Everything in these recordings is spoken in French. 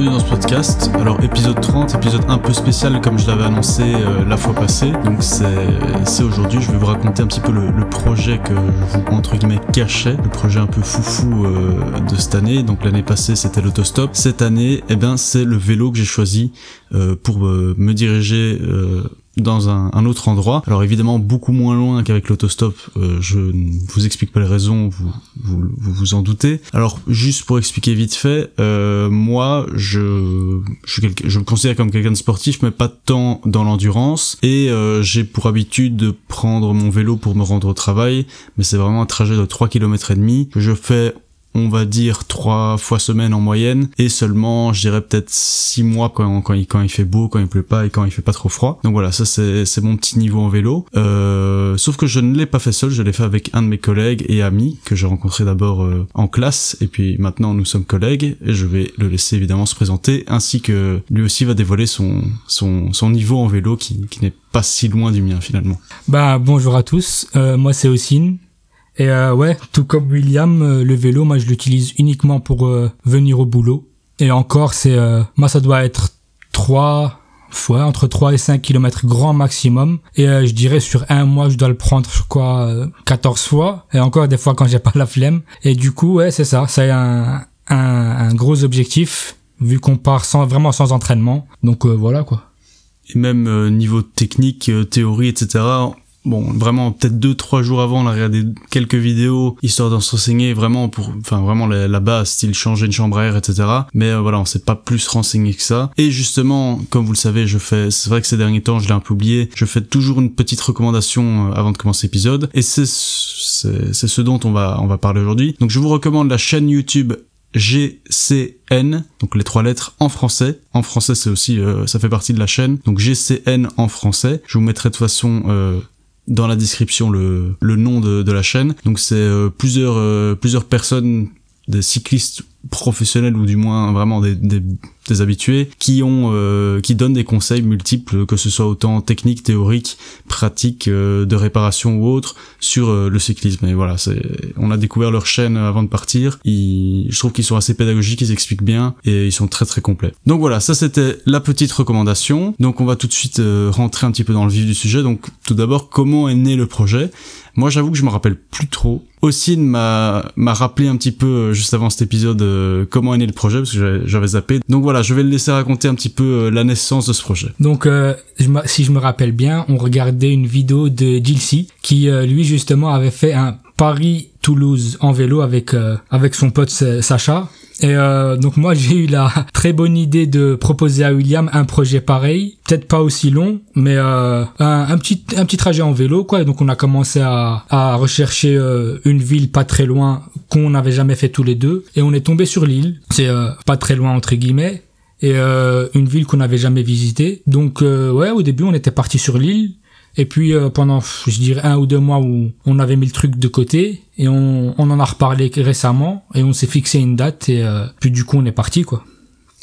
Bienvenue dans ce podcast. Alors épisode 30, épisode un peu spécial comme je l'avais annoncé euh, la fois passée. Donc c'est aujourd'hui, je vais vous raconter un petit peu le, projet que je vous entre guillemets cachais, le projet un peu foufou euh, de cette année. Donc l'année passée c'était l'autostop. Cette année, eh ben c'est le vélo que j'ai choisi euh, pour me diriger dans un, autre endroit. Alors évidemment beaucoup moins loin qu'avec l'autostop, euh, je ne vous explique pas les raisons, vous vous, vous en doutez. Alors juste pour expliquer vite fait, euh, moi je je, je me considère comme quelqu'un de sportif mais pas tant dans l'endurance et euh, j'ai pour habitude de prendre mon vélo pour me rendre au travail, mais c'est vraiment un trajet de 3 km et demi que je fais on va dire trois fois semaine en moyenne et seulement je dirais peut-être six mois quand, il, quand il fait beau, quand il pleut pas et quand il fait pas trop froid. Donc voilà, ça c'est, c'est mon petit niveau en vélo. Euh, sauf que je ne l'ai pas fait seul, je l'ai fait avec un de mes collègues et amis que j'ai rencontré d'abord euh, en classe et puis maintenant nous sommes collègues et je vais le laisser évidemment se présenter ainsi que lui aussi va dévoiler son, son, son niveau en vélo qui, qui n'est pas si loin du mien finalement. Bah bonjour à tous, euh, moi c'est Ossine, et euh, ouais, tout comme William, euh, le vélo, moi je l'utilise uniquement pour euh, venir au boulot. Et encore, c'est moi ça doit être 3 fois entre 3 et 5 km grand maximum. Et je dirais sur un mois, je dois le prendre quoi 14 fois. Et encore des fois quand j'ai pas la flemme. Et du coup, ouais, c'est ça. C'est un, un, gros objectif vu qu'on part vraiment sans entraînement. Donc voilà quoi. Et même niveau technique, théorie, etc bon vraiment peut-être deux trois jours avant on a regardé quelques vidéos histoire d'en se renseigner vraiment pour enfin vraiment la, base style changer une chambre à air etc mais euh, voilà on s'est pas plus renseigné que ça et justement comme vous le savez je fais c'est vrai que ces derniers temps je l'ai un peu oublié je fais toujours une petite recommandation euh, avant de commencer l'épisode et c'est c'est ce dont on va on va parler aujourd'hui donc je vous recommande la chaîne YouTube GCN, donc les trois lettres en français. En français, c'est aussi, euh, ça fait partie de la chaîne. Donc GCN en français. Je vous mettrai de toute façon dans la description le, le nom de, de la chaîne. Donc c'est euh, plusieurs euh, plusieurs personnes des cyclistes professionnels ou du moins vraiment des, des, des habitués qui ont euh, qui donnent des conseils multiples que ce soit autant techniques théoriques pratiques euh, de réparation ou autres sur euh, le cyclisme. Et voilà c'est on a découvert leur chaîne avant de partir. Ils, je trouve qu'ils sont assez pédagogiques ils expliquent bien et ils sont très très complets. Donc voilà ça c'était la petite recommandation. Donc on va tout de suite rentrer un petit peu dans le vif du sujet. Donc tout d'abord comment est né le projet? Moi, j'avoue que je me rappelle plus trop. Ossine m'a m'a rappelé un petit peu juste avant cet épisode comment est né le projet parce que j'avais zappé. Donc voilà, je vais le laisser raconter un petit peu euh, la naissance de ce projet. Donc, euh, si je me rappelle bien, on regardait une vidéo de Gilsey qui, euh, lui, justement, avait fait un Paris-Toulouse en vélo avec avec son pote Sacha. Et euh, donc moi j'ai eu la très bonne idée de proposer à William un projet pareil, peut-être pas aussi long, mais euh, un, petit un petit trajet en vélo quoi. donc on a commencé à, à rechercher euh, une ville pas très loin qu'on n'avait jamais fait tous les deux et on est tombé sur l'île. C'est euh, pas très loin entre guillemets et euh, une ville qu'on n'avait jamais visitée. Donc ouais au début on était parti sur l'île et puis euh, pendant, je dirais, un ou deux mois où on avait mis le truc de côté et on, on en a reparlé récemment et on s'est fixé une date et euh, puis du coup on est parti quoi.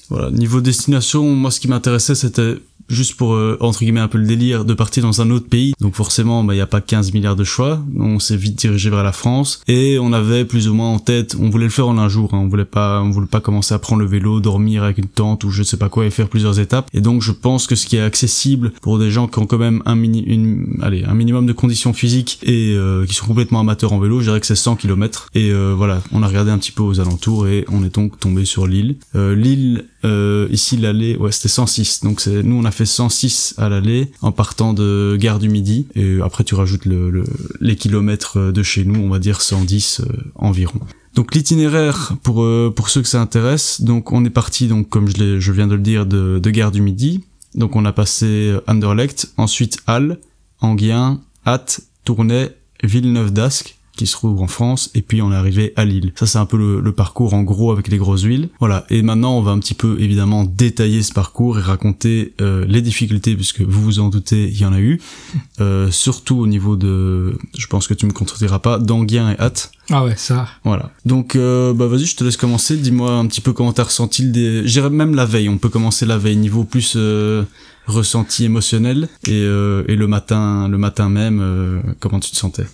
Voilà, niveau destination, moi ce qui m'intéressait c'était juste pour euh, entre guillemets un peu le délire de partir dans un autre pays. Donc forcément, bah, il n'y a pas 15 milliards de choix. On s'est vite dirigé vers la France et on avait plus ou moins en tête, on voulait le faire en un jour. Hein. On voulait pas, on voulait pas commencer à prendre le vélo, dormir avec une tente ou je sais pas quoi et faire plusieurs étapes. Et donc je pense que ce qui est accessible pour des gens qui ont quand même un mini, une, allez, un minimum de conditions physiques et euh, qui sont complètement amateurs en vélo, je dirais que c'est 100 km. Et euh, voilà, on a regardé un petit peu aux alentours et on est donc tombé sur l'île. l'île ici l'aller, ouais, c'était 106. Donc c'est, nous on a fait 106 à l'aller en partant de Gare du Midi et après tu rajoutes le, les kilomètres de chez nous, on va dire 110 euh, environ. Donc l'itinéraire pour euh, pour ceux que ça intéresse, donc on est parti donc comme je, je viens de le dire de, de Gare du Midi. Donc on a passé Anderlecht, ensuite Halle, Anguien, Hatt, Tournai, Villeneuve d'Ascq qui se trouve en France, et puis on est arrivé à Lille. Ça c'est un peu le, parcours en gros avec les grosses villes. Voilà, et maintenant on va un petit peu évidemment détailler ce parcours et raconter euh, les difficultés, puisque vous vous en doutez, il y en a eu, euh, surtout au niveau de, je pense que tu me contrediras pas, d'Anguien et Hâte. Ah ouais, ça. Voilà. Donc euh, bah vas-y, je te laisse commencer. Dis-moi un petit peu comment t'as ressenti le. J'irais même la veille. On peut commencer la veille niveau plus ressenti émotionnel et, et le matin, le matin même, comment tu te sentais?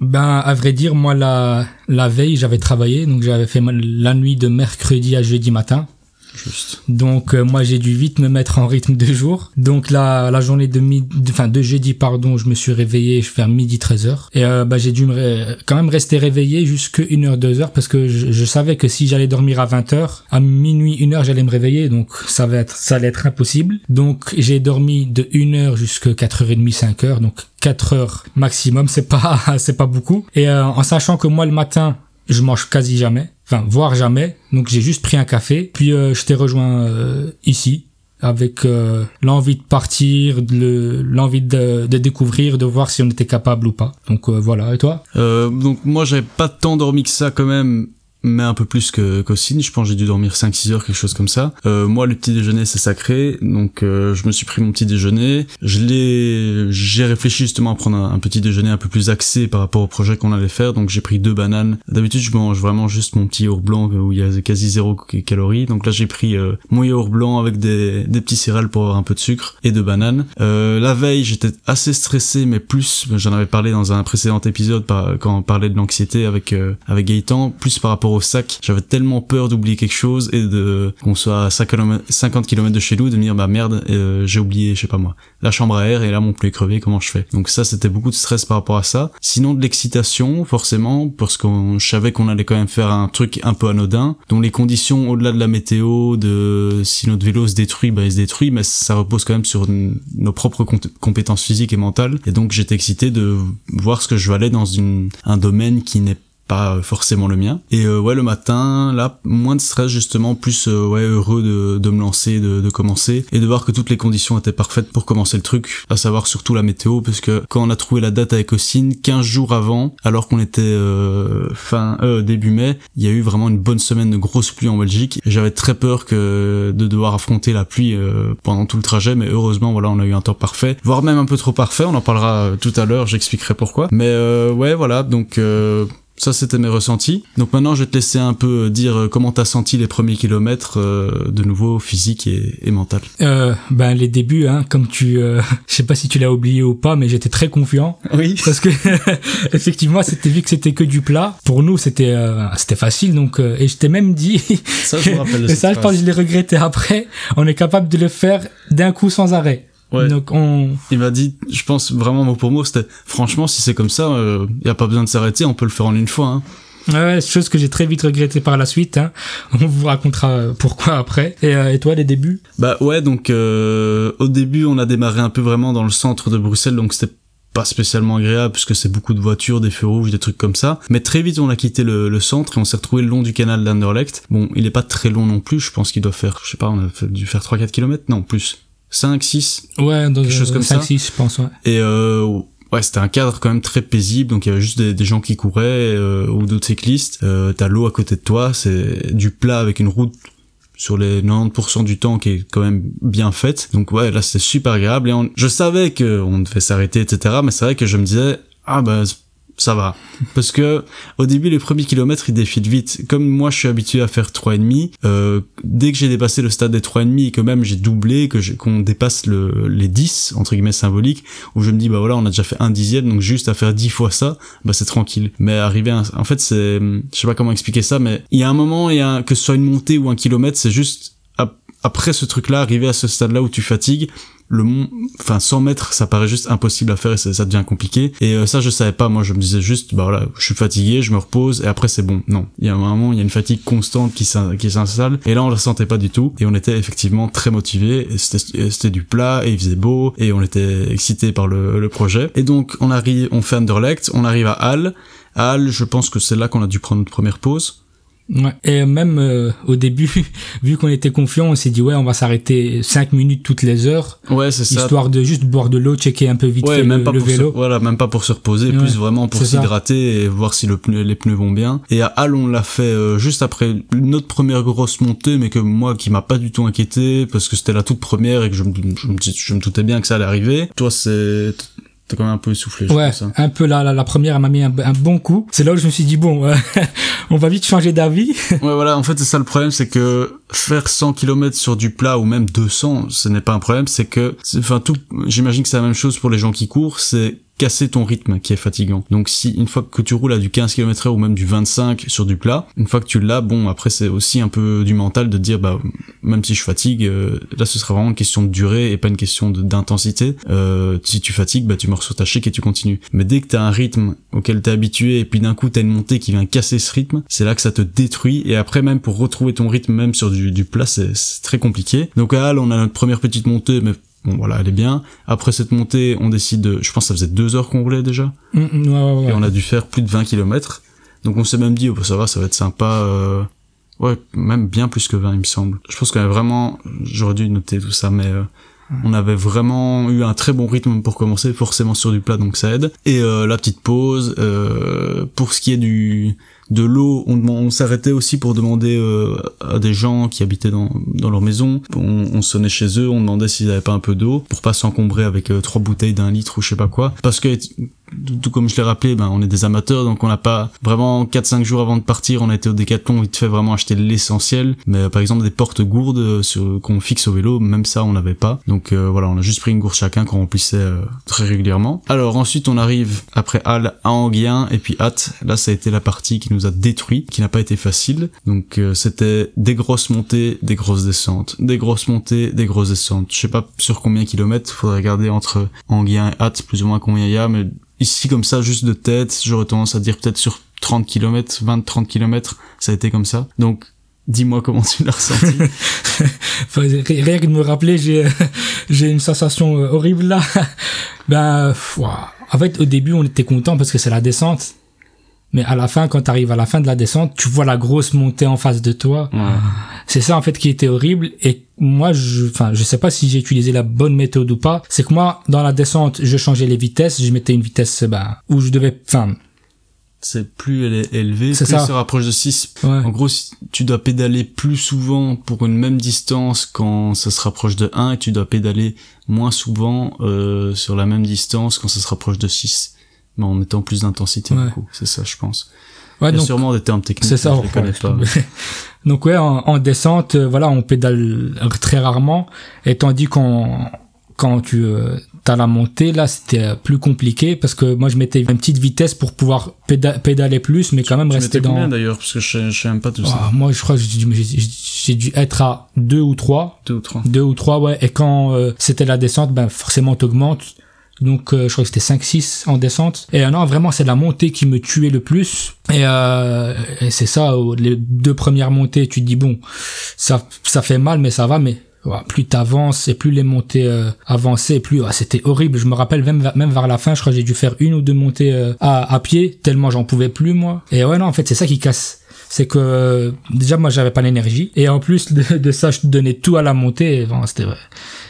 Ben, à vrai dire, moi, la, la veille, j'avais travaillé, donc j'avais fait la nuit de mercredi à jeudi matin. Juste. Donc euh, moi j'ai dû vite me mettre en rythme de jour. Donc la, la journée de midi, enfin de jeudi pardon, je me suis réveillé vers midi 13h et euh, bah j'ai dû me ré- quand même rester réveillé jusque 1h 2h parce que je, je savais que si j'allais dormir à 20h, à minuit 1h j'allais me réveiller donc ça va être ça allait être impossible. Donc j'ai dormi de 1h jusqu'à 4h30 5h donc 4 heures maximum, c'est pas c'est pas beaucoup et euh, en sachant que moi le matin je mange quasi jamais, enfin voire jamais. Donc j'ai juste pris un café, puis euh, je t'ai rejoint euh, ici avec euh, l'envie de partir, l'envie de, de découvrir, de voir si on était capable ou pas. Donc voilà. Et toi? Donc moi j'avais pas tant dormi que ça quand même mais un peu plus que qu'Ossine, je pense j'ai dû dormir 5-6 heures, quelque chose comme ça. Euh, moi, le petit déjeuner, c'est sacré, donc euh, je me suis pris mon petit déjeuner. Je l'ai, j'ai réfléchi justement à prendre un, petit déjeuner un peu plus axé par rapport au projet qu'on allait faire, donc j'ai pris deux bananes. D'habitude, je mange vraiment juste mon petit yaourt blanc où il y a quasi zéro calories, donc là j'ai pris euh, mon yaourt blanc avec des, des petits céréales pour avoir un peu de sucre et deux bananes. Euh, la veille, j'étais assez stressé, mais plus, j'en avais parlé dans un précédent épisode par- quand on parlait de l'anxiété avec euh, avec Gaëtan, plus par rapport au sac. J'avais tellement peur d'oublier quelque chose et de qu'on soit à 50 km de chez nous, de me dire bah merde, euh, j'ai oublié, je sais pas moi, la chambre à air et là mon pneu est crevé, comment je fais? Donc ça, c'était beaucoup de stress par rapport à ça. Sinon de l'excitation, forcément, parce qu'on je savais qu'on allait quand même faire un truc un peu anodin, dont les conditions au-delà de la météo, de si notre vélo se détruit, bah il se détruit, mais ça repose quand même sur nos propres compé- compétences physiques et mentales. Et donc j'étais excité de voir ce que je valais dans une, un domaine qui n'est pas forcément le mien. Et euh, ouais le matin là moins de stress justement plus euh, ouais heureux de, de me lancer de, commencer et de voir que toutes les conditions étaient parfaites pour commencer le truc à savoir surtout la météo parce que quand on a trouvé la date avec Ossine 15 jours avant alors qu'on était euh, fin euh, début mai il y a eu vraiment une bonne semaine de grosses pluies en Belgique. J'avais très peur que de devoir affronter la pluie euh, pendant tout le trajet mais heureusement voilà on a eu un temps parfait voire même un peu trop parfait. On en parlera euh, tout à l'heure j'expliquerai pourquoi. Mais euh, ouais voilà donc euh, ça, c'était mes ressentis. Donc maintenant, je vais te laisser un peu euh, dire euh, comment t'as senti les premiers kilomètres, euh, de nouveau physique et, et mental. euh, Ben les débuts, hein, comme tu, euh, je sais pas si tu l'as oublié ou pas, mais j'étais très confiant Oui. parce que effectivement c'était vu que c'était que du plat. Pour nous c'était euh, c'était facile donc euh, et je t'ai même dit Ça, je me rappelle ça je pense que je l'ai regretté après. On est capable de le faire d'un coup sans arrêt. Ouais. Donc on Il m'a dit, je pense vraiment mot pour mot, c'était franchement, si c'est comme ça, euh, y a pas besoin de s'arrêter, on peut le faire en une fois. Hein. Ouais, chose que j'ai très vite regretté par la suite. Hein. On vous racontera euh, pourquoi après. Et, euh, et toi, les débuts? Bah ouais, donc euh, au début, on a démarré un peu vraiment dans le centre de Bruxelles, donc c'était pas spécialement agréable puisque c'est beaucoup de voitures, des feux rouges, des trucs comme ça. Mais très vite, on a quitté le, le centre et on s'est retrouvé le long du canal d'Anderlecht. Bon, il est pas très long non plus, je pense qu'il doit faire, je sais pas, on a dû faire 3-4 km, non, plus. 5, 6, Ouais, dans Quelque chose comme 5, ça 6, je pense, ouais. Et euh, ouais, c'était un cadre quand même très paisible. Donc il y avait juste des, des gens qui couraient euh, ou d'autres cyclistes. Euh, T'as l'eau à côté de toi, c'est du plat avec une route sur les 90% du temps qui est quand même bien faite. Donc ouais, là c'était super agréable. Et on- je savais que on devait s'arrêter, etc. Mais c'est vrai que je me disais ah bah ça va. Parce que au début, les premiers kilomètres, ils défilent vite. Comme moi, je suis habitué à faire trois et demi. Euh, dès que j'ai dépassé le stade des trois et demi et que même j'ai doublé, que qu'on dépasse le, les 10 entre guillemets symboliques, où je me dis bah voilà, on a déjà fait un dixième, donc juste à faire dix fois ça, bah c'est tranquille. Mais arriver, à en fait, c'est, je sais pas comment expliquer ça, mais il y a un moment, il y a que ce soit une montée ou un kilomètre, c'est juste après ce truc-là, arriver à ce stade-là où tu fatigues, le enfin 100 mètres, ça paraît juste impossible à faire et ça, devient compliqué. Et euh, ça, je savais pas. Moi, je me disais juste, bah voilà, je suis fatigué, je me repose et après c'est bon. Non, il y a un moment, il y a une fatigue constante qui s'in- qui s'installe et là, on la sentait pas du tout et on était effectivement très motivés. Et C'était du plat et il faisait beau et on était excités par le, projet. Et donc, on arrive, on fait Anderlecht, on arrive à Halle. À Halle, je pense que c'est là qu'on a dû prendre notre première pause. Ouais. Et même euh, au début, vu qu'on était confiant, on s'est dit ouais, on va s'arrêter 5 minutes toutes les heures, Ouais, c'est ça. histoire de juste boire de l'eau, checker un peu vite Ouais, fait même le, pas le pour se, vélo. voilà, même pas pour se reposer, Ouais, plus vraiment pour s'hydrater et voir si le pneu, les pneus vont bien. Et à Halle, on l'a fait euh, juste après notre première grosse montée, mais que moi, qui m'a pas du tout inquiété, parce que c'était la toute première et que je me, je me, je me doutais bien que ça allait arriver. Toi, c'est, t'es quand même un peu essoufflé, je Ouais, pense. hein. un peu la, la, la première, elle m'a mis un, un bon coup. C'est là où je me suis dit, bon, euh, on va vite changer d'avis. Ouais, voilà, en fait, c'est ça le problème, c'est que faire 100 km sur du plat ou même 200, ce n'est pas un problème, c'est que, enfin, tout, j'imagine que c'est la même chose pour les gens qui courent, c'est casser ton rythme qui est fatigant. Donc si une fois que tu roules à du 15 km heure ou même du 25 sur du plat, une fois que tu l'as, bon après c'est aussi un peu du mental de dire bah même si je fatigue, euh, là ce sera vraiment une question de durée et pas une question d'intensité. Euh, si tu fatigues, bah tu mords sur ta chic et tu continues. Mais dès que t'as un rythme auquel t'es habitué et puis d'un coup t'as une montée qui vient casser ce rythme, c'est là que ça te détruit et après même pour retrouver ton rythme même sur du, du plat c'est très compliqué. Donc à Halle on a notre première petite montée mais Bon voilà, elle est bien. Après cette montée, on décide de... Je pense que ça faisait deux heures qu'on roulait déjà. Mm, mm, ouais, ouais, ouais. Et on a dû faire plus de 20 km. Donc on s'est même dit, oh, bah, ça va, ça va être sympa. Euh... Ouais, même bien plus que 20, il me semble. Je pense qu'on a vraiment... J'aurais dû noter tout ça, mais... Euh, on avait vraiment eu un très bon rythme pour commencer, forcément sur du plat, donc ça aide. Et euh, la petite pause. Euh, pour ce qui est du de l'eau, on, on s'arrêtait aussi pour demander euh, à des gens qui habitaient dans, dans leur maison. On, on sonnait chez eux, on demandait s'ils avaient pas un peu d'eau pour pas s'encombrer avec euh, trois bouteilles d'un litre ou je sais pas quoi. Parce que tout comme je l'ai rappelé, ben, on est des amateurs, donc on n'a pas vraiment 4-5 jours avant de partir, on a été au décathlon, vite fait vraiment acheter l'essentiel. Mais par exemple des portes gourdes euh, qu'on fixe au vélo, même ça on n'avait pas. Donc euh, voilà, on a juste pris une gourde chacun qu'on remplissait euh, très régulièrement. Alors ensuite on arrive après Halle à Anguien et puis Hâte. Là ça a été la partie qui nous a détruit, qui n'a pas été facile. Donc c'était des grosses montées, des grosses descentes, des grosses montées, des grosses descentes. Je sais pas sur combien de kilomètres, faudrait regarder entre Anguien et Hâte plus ou moins combien il y a, mais Ici, comme ça, juste de tête, j'aurais tendance à dire peut-être sur 30 km, 20-30 km, ça a été comme ça. Donc, dis-moi comment tu l'as ressenti. Rien que de me rappeler, j'ai, j'ai une sensation euh, horrible là. ben, en fait, au début, on était content parce que c'est la descente. Mais à la fin, quand tu arrives à la fin de la descente, tu vois la grosse montée en face de toi. Ouais. C'est ça en fait qui était horrible. Et moi, je, enfin, je sais pas si j'ai utilisé la bonne méthode ou pas. C'est que moi, dans la descente, je changeais les vitesses. Je mettais une vitesse, ben, où je devais, enfin, c'est plus elle est élevée, plus ça. se rapproche de 6. ouais. En gros, tu dois pédaler plus souvent pour une même distance quand ça se rapproche de 1 et tu dois pédaler moins souvent euh, sur la même distance quand ça se rapproche de 6. Mais en mettant plus d'intensité Ouais. du coup, c'est ça je pense. Ouais, Il y a donc, sûrement des termes techniques, ça. je les connais pas. donc ouais, en, en descente, euh, voilà, on pédale très rarement. Et tandis qu'on, quand tu euh, as la montée, là, c'était euh, plus compliqué parce que moi, je mettais une petite vitesse pour pouvoir péda- pédaler plus, mais quand même Tu rester dans. combien d'ailleurs? Parce que je je sais même pas tout ça. Ah, moi, je crois que j'ai dû- j'ai j'ai dû être à deux ou trois. Deux ou trois. Deux ou trois, ouais. Et quand euh, c'était la descente, ben forcément t'augmentes. Donc euh, je crois que c'était 5-6 en descente. Et euh, non, vraiment c'est la montée qui me tuait le plus. Et, euh, et c'est ça, les deux premières montées, tu te dis bon, ça ça fait mal, mais ça va. Mais plus t'avances et plus les montées euh, avançaient, plus c'était horrible. Je me rappelle même même vers la fin, je crois que j'ai dû faire une ou deux montées euh, à, à pied tellement j'en pouvais plus moi. Et ouais non, en fait c'est ça qui casse c'est que déjà moi j'avais pas l'énergie. Et en plus de, ça je donnais tout à la montée.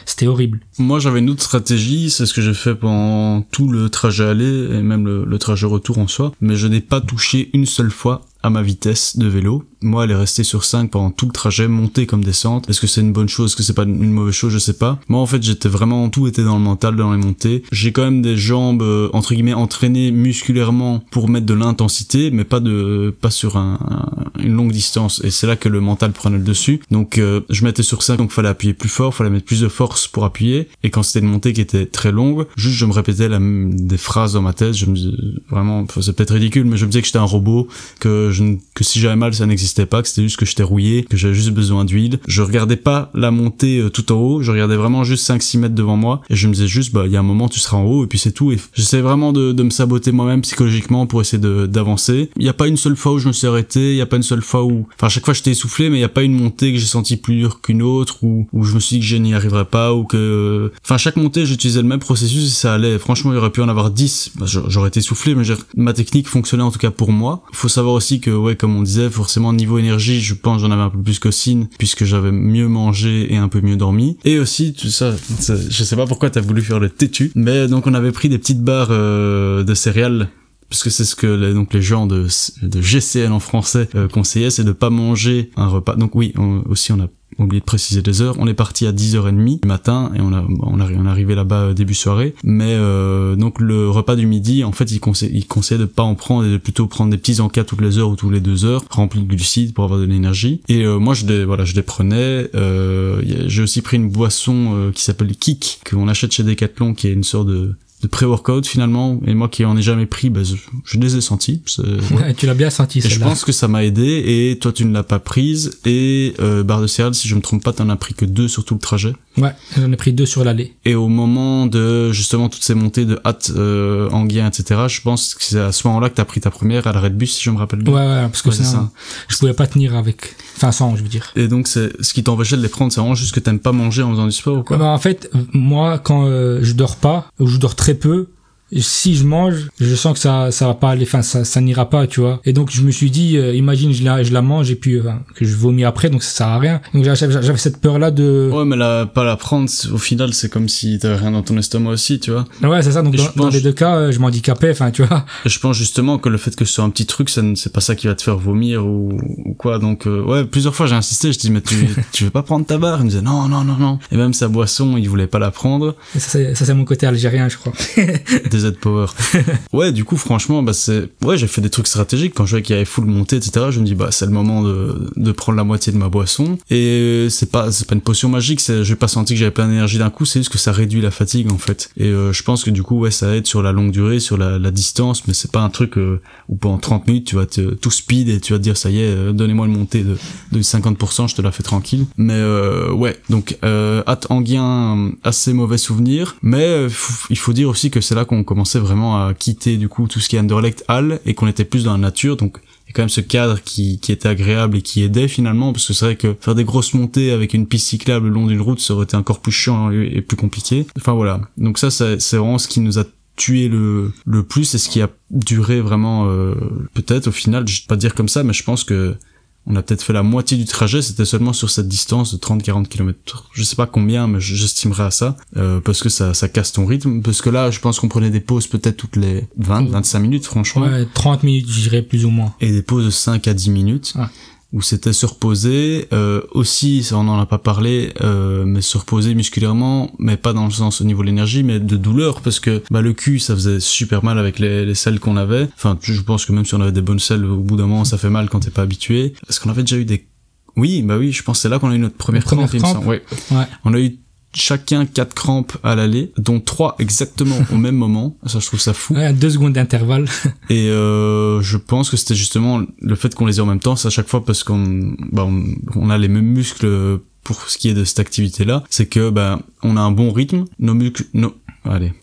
C'était horrible. Moi, j'avais une autre stratégie, c'est ce que j'ai fait pendant tout le trajet aller et même le trajet retour en soi, mais je n'ai pas touché une seule fois à ma vitesse de vélo. Moi, elle est restée sur 5 pendant tout le trajet, montée comme descente. Est-ce que c'est une bonne chose, est-ce que c'est pas une mauvaise chose, je sais pas. Moi, en fait, j'étais vraiment, tout était dans le mental, dans les montées. J'ai quand même des jambes, euh, entre guillemets, entraînées musculairement pour mettre de l'intensité, mais pas de, pas sur un, un- une longue distance. Et c'est là que le mental prenait le dessus. Donc, euh, je mettais sur 5, donc fallait appuyer plus fort, fallait mettre plus de force pour appuyer. Et quand c'était une montée qui était très longue, juste je me répétais la des phrases dans ma tête. Je me disais, vraiment, c'est peut-être ridicule, mais je me disais que j'étais un robot, que je, que si j'avais mal, ça n'existait pas, que c'était juste que j'étais rouillé, que j'avais juste besoin d'huile. Je regardais pas la montée euh, tout en haut, je regardais vraiment juste 5-6 mètres devant moi, et je me disais juste, bah, il y a un moment, tu seras en haut, et puis c'est tout. Et j'essaie vraiment de, de me saboter moi-même psychologiquement pour essayer d'avancer. Il y a pas une seule fois où je me suis arrêté, il y a pas une seule fois où, enfin, chaque fois j'étais essoufflé, mais il y a pas une montée que j'ai senti plus dure qu'une autre, ou où je me suis dit que je n'y arriverais pas, ou que, enfin, chaque montée, j'utilisais le même processus et ça allait. Franchement, il aurait pu en avoir 10. Bah, j'a- j'aurais été essoufflé, mais ma technique fonctionnait en tout cas pour moi. Faut savoir aussi que, ouais, comme on disait, forcément, niveau énergie, je pense que j'en avais un peu plus qu'Ossine, puisque j'avais mieux mangé et un peu mieux dormi. Et aussi, tout ça, je sais pas pourquoi t'as voulu faire le têtu, mais donc on avait pris des petites barres euh, de céréales parce que c'est ce que les, donc les gens de, de GCL en français euh, conseillaient, c'est de pas manger un repas. Donc oui, aussi on a oublié de préciser les heures. On est parti à 10h30 du matin et on a on, a, on est arrivé là-bas euh, début soirée. Mais euh, donc le repas du midi, en fait, il conseille il conseille de pas en prendre et de plutôt prendre des petits encas toutes les heures ou tous les deux heures, remplis de glucides pour avoir de l'énergie. Et euh, moi je les voilà, je les prenais. Euh, J'ai aussi pris une boisson euh, qui s'appelle Kik qu'on achète chez Decathlon, qui est une sorte de de pré-workout finalement. Et moi qui en ai jamais pris, bah, je, je les ai sentis. Ouais. tu l'as bien senti, Et je pense que ça m'a aidé et toi tu ne l'as pas prise et euh, barre de céréales si je me trompe pas t'en as pris que deux sur tout le trajet Ouais, j'en ai pris deux sur l'aller. et au moment de justement toutes ces montées de hâte euh, Anguien etc je pense que c'est à ce moment là que t'as pris ta première à l'arrêt de bus si je me rappelle Ouais, bien ouais, parce que Ouais, c'est sinon, ça. je pouvais pas tenir avec. Enfin, sans, je veux dire. et donc c'est ce qui t'empêchait de les prendre c'est vraiment juste que t'aimes pas manger en faisant du sport ou quoi? Bah, en fait, moi, quand euh, je dors pas, ou je dors très peu, si je mange, je sens que ça, ça va pas aller, enfin, ça, ça n'ira pas, tu vois. Et donc, je me suis dit, euh, imagine, je la, je la mange et puis, euh, que je vomis après, donc ça sert à rien. Donc, j'avais cette peur-là de, ouais mais la, pas la prendre au final c'est comme si t'avais rien dans ton estomac aussi tu vois ouais, c'est ça. Donc, dans, je dans pense- les deux cas, euh, je m'handicapais, enfin, tu vois. Et je pense justement que le fait que ce soit un petit truc, ça c'est pas ça qui va te faire vomir ou, ou quoi. Donc euh, ouais, plusieurs fois j'ai insisté, je dis mais tu, tu veux pas prendre ta barre? Il me disait non non non non. Et même sa boisson, il voulait pas la prendre. Et ça, c'est mon côté algérien, je crois. Z Power. ouais, du coup franchement, bah c'est ouais j'ai fait des trucs stratégiques quand je voyais qu'il y avait full montée etc. Je me dis bah c'est le moment de, de prendre la moitié de ma boisson. Et c'est pas c'est pas une potion magique, c'est j'ai pas senti que j'avais plein d'énergie d'un coup, c'est juste que ça réduit la fatigue en fait. Et euh, je pense que du coup ouais ça aide sur la longue durée, sur la, distance, mais c'est pas un truc euh, où pendant 30 minutes tu vas te tout speed et tu vas te dire ça y est euh, donnez-moi une montée de, de 50% je te la fais tranquille mais ouais donc euh, hâte Anguien euh, assez mauvais souvenir mais il faut dire aussi que c'est là qu'on commençait vraiment à quitter du coup tout ce qui est Anderlecht Hall et qu'on était plus dans la nature. Donc il quand même ce cadre qui, qui était agréable et qui aidait finalement parce que c'est vrai que faire des grosses montées avec une piste cyclable le long d'une route ça aurait été encore plus chiant et, plus compliqué. Enfin voilà. Donc ça c'est c'est vraiment ce qui nous a tué le le plus et ce qui a duré vraiment euh, peut-être au final. Je vais pas dire comme ça mais je pense que on a peut-être fait la moitié du trajet, c'était seulement sur cette distance de 30-40 km. Je sais pas combien, mais j'estimerais à ça, euh, parce que ça, ça casse ton rythme. Parce que là, je pense qu'on prenait des pauses peut-être toutes les 20-25 minutes, franchement. Ouais, 30 minutes, je dirais, plus ou moins. Et des pauses de 5 à 10 minutes. Où c'était se reposer, euh, aussi, ça, on en a pas parlé, euh, mais se reposer musculairement, mais pas dans le sens au niveau de l'énergie, mais de douleur, parce que bah, le cul, ça faisait super mal avec les, les selles qu'on avait. Enfin, je pense que même si on avait des bonnes selles, au bout d'un moment, ça fait mal quand t'es pas habitué. Est-ce qu'on avait déjà eu des... Oui, bah oui, je pense que c'est là qu'on a eu notre première, Première crampe, il me crampe. semble. Ouais. Ouais. On a eu chacun quatre crampes à l'aller, dont trois exactement au même moment. Ça, je trouve ça fou. Ouais, deux secondes d'intervalle. Et euh, je pense que c'était justement le fait qu'on les ait en même temps, c'est à chaque fois parce qu'on bah, on, on a les mêmes muscles pour ce qui est de cette activité-là, c'est que bah, on a un bon rythme, nos muscles, nos, allez,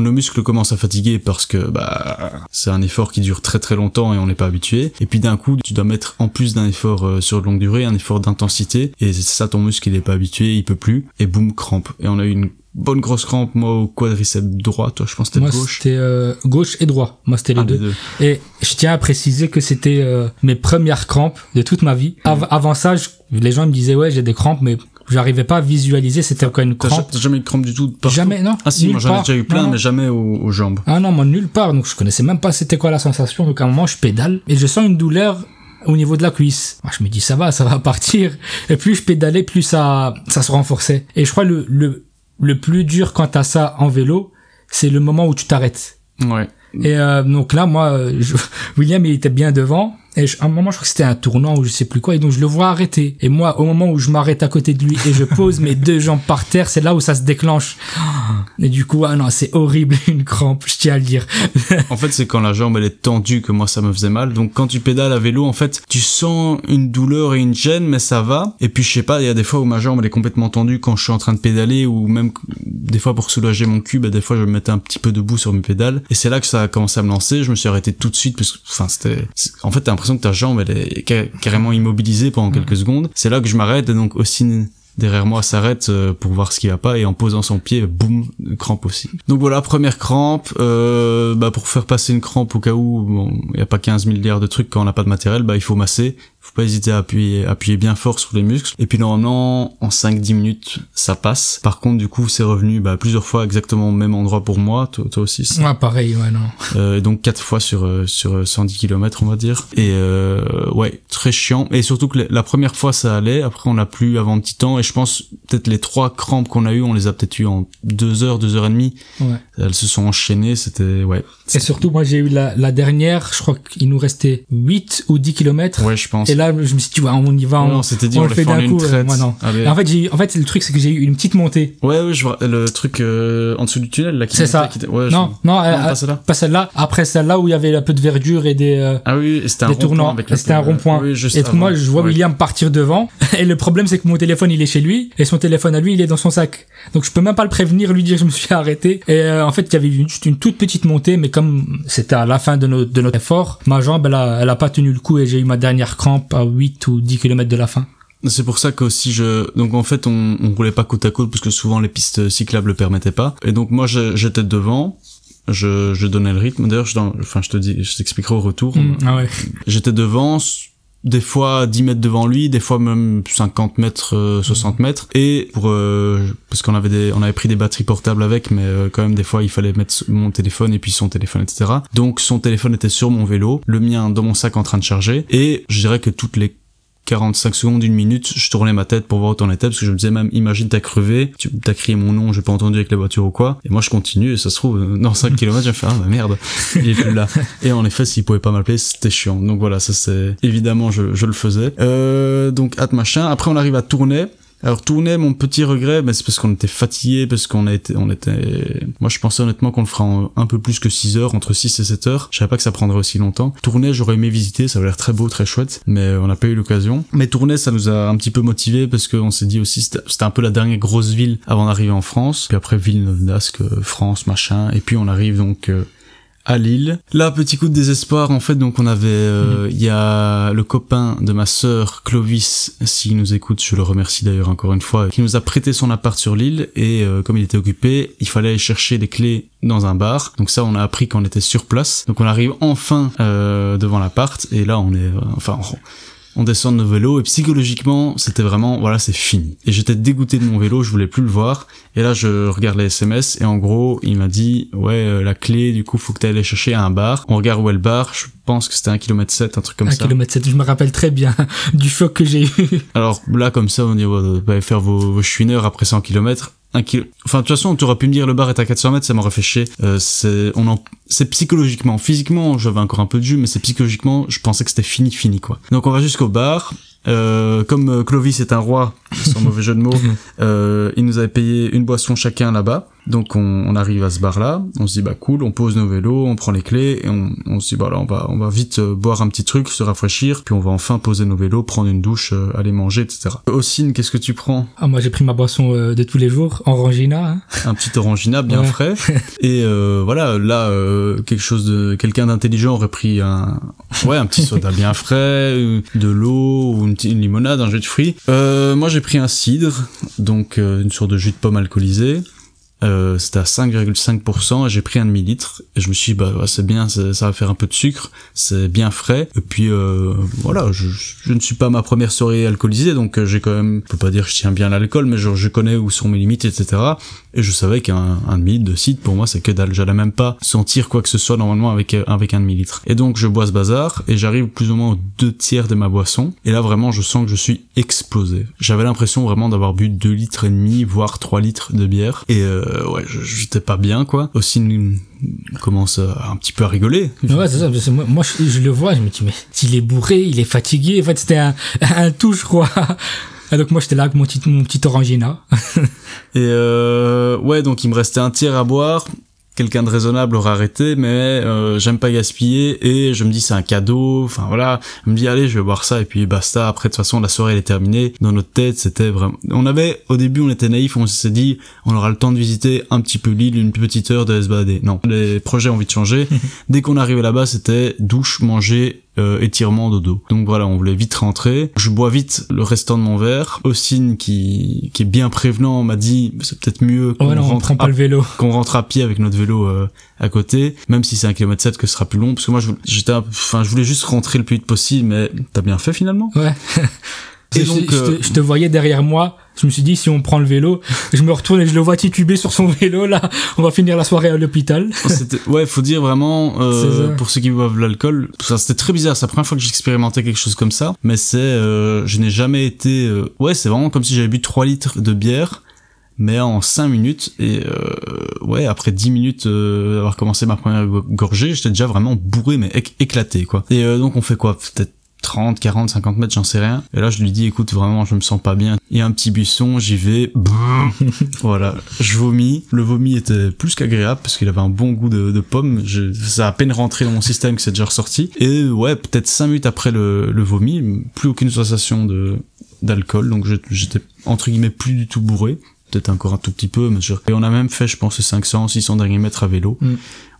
nos muscles commencent à fatiguer parce que bah c'est un effort qui dure très très longtemps et on n'est pas habitué. Et puis d'un coup, tu dois mettre en plus d'un effort euh, sur longue durée, un effort d'intensité. Et c'est ça, ton muscle il est pas habitué, il peut plus. Et boum, crampe. Et on a eu une bonne grosse crampe moi au quadriceps droit. Toi, je pense que Moi, c'était gauche. c'était euh, gauche et droit. Moi, c'était les Ah, deux. Et je tiens à préciser que c'était euh, mes premières crampes de toute ma vie. Av- avant ça, je- les gens me disaient ouais j'ai des crampes, mais j'arrivais pas à visualiser c'était quoi une crampe. t'as jamais eu de crampe du tout partout Jamais, non. Ah si, moi j'en ai déjà eu plein, Non, mais jamais aux, aux jambes. Ah non, moi nulle part. Donc je connaissais même pas c'était quoi la sensation. Donc à un moment je pédale et je sens une douleur au niveau de la cuisse. Moi, je me dis ça va, ça va partir. Et plus je pédalais, plus ça ça se renforçait. Et je crois le le le plus dur quand t'as ça en vélo, c'est le moment où tu t'arrêtes. Ouais. Et euh, donc là, moi, euh, je- William, il était bien devant. Et je- à un moment, je crois que c'était un tournant ou je sais plus quoi. Et donc, je le vois arrêter. Et moi, au moment où je m'arrête à côté de lui et je pose mes deux jambes par terre, c'est là où ça se déclenche. Et du coup, ah non, c'est horrible, une crampe, je tiens à le dire. En fait, c'est quand la jambe elle est tendue que moi ça me faisait mal. Donc quand tu pédales à vélo, en fait, tu sens une douleur et une gêne, mais ça va. Et puis je sais pas, il y a des fois où ma jambe elle est complètement tendue quand je suis en train de pédaler, ou même des fois pour soulager mon cul, bah, des fois je me mettais un petit peu debout sur mes pédales. Et c'est là que ça a commencé à me lancer. Je me suis arrêté tout de suite parce que, enfin, c'était, en fait, l'impression que ta jambe elle est ca- carrément immobilisée pendant quelques secondes. C'est là que je m'arrête et donc aussi derrière moi s'arrête euh, pour voir ce qui va pas et en posant son pied boum crampe aussi. Donc voilà première crampe euh, bah pour faire passer une crampe au cas où bon il y a pas 15 milliards de trucs quand on n'a pas de matériel bah il faut masser faut pas hésiter à appuyer appuyer bien fort sur les muscles. Et puis normalement en 5-10 minutes ça passe. Par contre du coup c'est revenu bah plusieurs fois exactement au même endroit pour moi. Toi, toi aussi c'est- Ouais, pareil, ouais, non. euh, donc quatre fois sur euh, sur 110 km on va dire. Et euh, ouais très chiant. Et surtout que la- première fois ça allait. Après on a plus avant un petit temps. Et je pense peut-être les trois crampes qu'on a eu on les a peut-être eu en deux heures deux heures et demie. Ouais. elles se sont enchaînées. C'était ouais. Et surtout, moi, j'ai eu la, la dernière, je crois qu'il nous restait 8 ou 10 kilomètres. ouais je pense. Et là, je me suis dit, ouais, on y va, on, on s'était dit, on on le fait d'un coup. euh, traite. moi, non. Allez. Et en fait, j'ai, en fait, le truc, c'est que j'ai eu une petite montée. Ouais, ouais, je vois le truc euh, en dessous du tunnel là C'est ça. qui ouais, non, je- non, euh, pas celle-là. pas celle-là. Après celle-là où il y avait un peu de verdure et des, euh, Ah oui, c'était un rond-point C'était un rond-point. Oui, et moi, je vois Ouais. William partir devant. Et le problème, c'est que mon téléphone, il est chez lui. Et son téléphone à lui, il est dans son sac. Donc, je peux même pas le prévenir, lui dire que je me suis arrêté. Et en fait, il y avait une- juste une toute petite montée. Mais comme c'était à la fin de, notre de notre effort, ma jambe, elle a, elle a pas tenu le coup. Et j'ai eu ma dernière crampe à 8 ou 10 km de la fin. C'est pour ça qu'aussi je donc en fait on, on roulait pas côte à côte parce que souvent les pistes cyclables le permettaient pas et donc moi j'étais devant je, je donnais le rythme d'ailleurs je dans- enfin je te dis je t'expliquerai au retour Mm, ah ouais. j'étais devant des fois 10 mètres devant lui des fois même 50 mètres euh, 60 mètres. Et pour euh, parce qu'on avait des on avait pris des batteries portables avec mais euh, quand même des fois il fallait mettre mon téléphone et puis son téléphone etc donc son téléphone était sur mon vélo le mien dans mon sac en train de charger. Et je dirais que toutes les 45 secondes, une minute, je tournais ma tête pour voir où t'en étais, parce que je me disais même, imagine t'as crevé, tu t'as crié mon nom, j'ai pas entendu avec la voiture ou quoi, et moi je continue, et ça se trouve, euh, dans 5 km, j'ai fait, ah bah merde, il est plus là. Et en effet, s'il pouvait pas m'appeler, c'était chiant. Donc voilà, ça c'est, évidemment, je, je le faisais. Euh, donc, hâte machin. Après, on arrive à tourner. Alors tourner, mon petit regret, mais c'est parce qu'on était fatigué, parce qu'on été, on était, moi je pensais honnêtement qu'on le fera en un peu plus que 6 heures, entre 6 et 7 heures. Je savais pas que ça prendrait aussi longtemps. Tourner, j'aurais aimé visiter, ça avait l'air très beau, très chouette, mais on n'a pas eu l'occasion. Mais tourner, ça nous a un petit peu motivé parce qu'on s'est dit aussi, c'était c'était un peu la dernière grosse ville avant d'arriver en France. Puis après Villeneuve d'Ascq, euh, France, machin. Et puis on arrive donc euh, à Lille. Là, petit coup de désespoir, en fait, donc on avait, euh, il y a le copain de ma sœur, Clovis, s'il nous écoute, je le remercie d'ailleurs encore une fois, qui nous a prêté son appart sur l'île, et euh, comme il était occupé, il fallait aller chercher les clés dans un bar. Donc ça, on a appris qu'on était sur place. Donc on arrive enfin euh, devant l'appart, et là, on est, euh, enfin, on- on descend de nos vélos et psychologiquement c'était vraiment voilà c'est fini. Et j'étais dégoûté de mon vélo je voulais plus le voir. Et là je regarde les SMS et en gros il m'a dit ouais euh, la clé du coup faut que tu aller chercher à un bar. On regarde où est le bar je pense que c'était un kilomètre 7 un truc comme Un ça. kilomètre 7, je me rappelle très bien du choc que j'ai eu. alors là comme ça on dit ouais, bah, faire vos, vos chouineurs après 100 km un kilo... Enfin, de toute façon, tu aurais pu me dire le bar est à 400 mètres, ça m'aurait fait chier. Euh, c'est, c'est psychologiquement, physiquement, j'avais encore un peu de jus, mais c'est psychologiquement, je pensais que c'était fini, fini, quoi. Donc on va jusqu'au bar. Euh, comme euh, Clovis est un roi, sans mauvais jeu de mots, euh, il nous avait payé une boisson chacun là-bas. Donc on, on arrive à ce bar-là, on se dit bah cool, on pose nos vélos, on prend les clés et on, on se dit bah là on va on va vite euh, boire un petit truc, se rafraîchir, puis on va enfin poser nos vélos, prendre une douche, euh, aller manger, etc. Ossine, qu'est-ce que tu prends? Ah, moi, j'ai pris ma boisson euh, de tous les jours, Orangina. Hein. Un petit orangina bien Ouais. frais. Et euh, voilà, là euh, quelque chose de quelqu'un d'intelligent aurait pris un ouais un petit soda bien frais, de l'eau ou une, une limonade, un jus de fruits. Euh, moi j'ai pris un cidre, donc euh, une sorte de jus de pomme alcoolisé. Euh, c'était à 5,5% et j'ai pris un demi-litre. Et je me suis dit bah c'est bien ça va faire un peu de sucre c'est bien frais. Et puis euh, voilà je, je ne suis pas ma première soirée alcoolisée donc euh, j'ai quand même je peux pas dire que je tiens bien l'alcool mais genre je connais où sont mes limites etc et je savais qu'un un demi-litre de cidre pour moi c'est que dalle. J'allais même pas sentir quoi que ce soit normalement avec euh, avec un demi-litre. Et donc je bois ce bazar et j'arrive plus ou moins aux deux tiers de ma boisson. Et là vraiment je sens que je suis explosé. J'avais l'impression vraiment d'avoir bu deux litres et demi voire 3 litres de bière. Et euh, ouais je- j'étais pas bien quoi aussi une- commence un petit peu à rigoler ouais, c'est ça. parce que moi, moi, je, je le vois, je me dis, mais s'il est bourré, il est fatigué. En fait, c'était un, un tout, je crois. Et donc, moi, j'étais là avec mon petit, mon petit Orangina. Et euh, ouais, donc il me restait un tiers à boire. Quelqu'un de raisonnable aurait arrêté, mais euh, j'aime pas gaspiller et je me dis c'est un cadeau. Enfin voilà, je me dis allez je vais boire ça et puis basta. Après de toute façon la soirée elle est terminée. Dans notre tête c'était vraiment. On avait au début on était naïf, on s'est dit on aura le temps de visiter un petit peu l'île, une petite heure de se balader. Non, les projets ont vite changé. Dès qu'on arrivait là-bas c'était douche, manger, euh, étirement, dodo. Donc voilà, on voulait vite rentrer. Je bois vite le restant de mon verre. Ossine, qui, qui est bien prévenant, m'a dit c'est peut-être mieux qu'on Ouais, rentre pas à le vélo. qu'on rentre à pied avec notre vélo euh, à côté, même si c'est un kilomètre 7 que ce sera plus long, parce que moi j'étais, enfin je voulais juste rentrer le plus vite possible, mais t'as bien fait finalement. Ouais. Et donc, je, euh, te, je te voyais derrière moi. Je me suis dit, si on prend le vélo, je me retourne et je le vois tituber sur son vélo, là. On va finir la soirée à l'hôpital. Ouais, faut dire vraiment, euh, pour ceux qui boivent de l'alcool, ça c'était très bizarre. C'est la première fois que j'expérimentais quelque chose comme ça, mais c'est, euh, je n'ai jamais été, euh, ouais, c'est vraiment comme si j'avais bu 3 litres de bière. Mais en 5 minutes, et euh, ouais, après 10 minutes euh, d'avoir commencé ma première go- gorgée, j'étais déjà vraiment bourré, mais éc- éclaté, quoi. Et euh, donc on fait quoi? Peut-être 30, 40, 50 mètres, j'en sais rien. Et là, je lui dis, écoute, vraiment, je me sens pas bien. Il y a un petit buisson, j'y vais. voilà, je vomis. Le vomi était plus qu'agréable parce qu'il avait un bon goût de, de pomme. Je, ça a à peine rentré dans mon système que c'est déjà ressorti. Et ouais, peut-être 5 minutes après le, le vomi, plus aucune sensation de d'alcool. Donc j'étais entre guillemets plus du tout bourré peut-être encore un tout petit peu, mais et on a même fait, je pense, 500, 600 derniers mètres à vélo. Mm.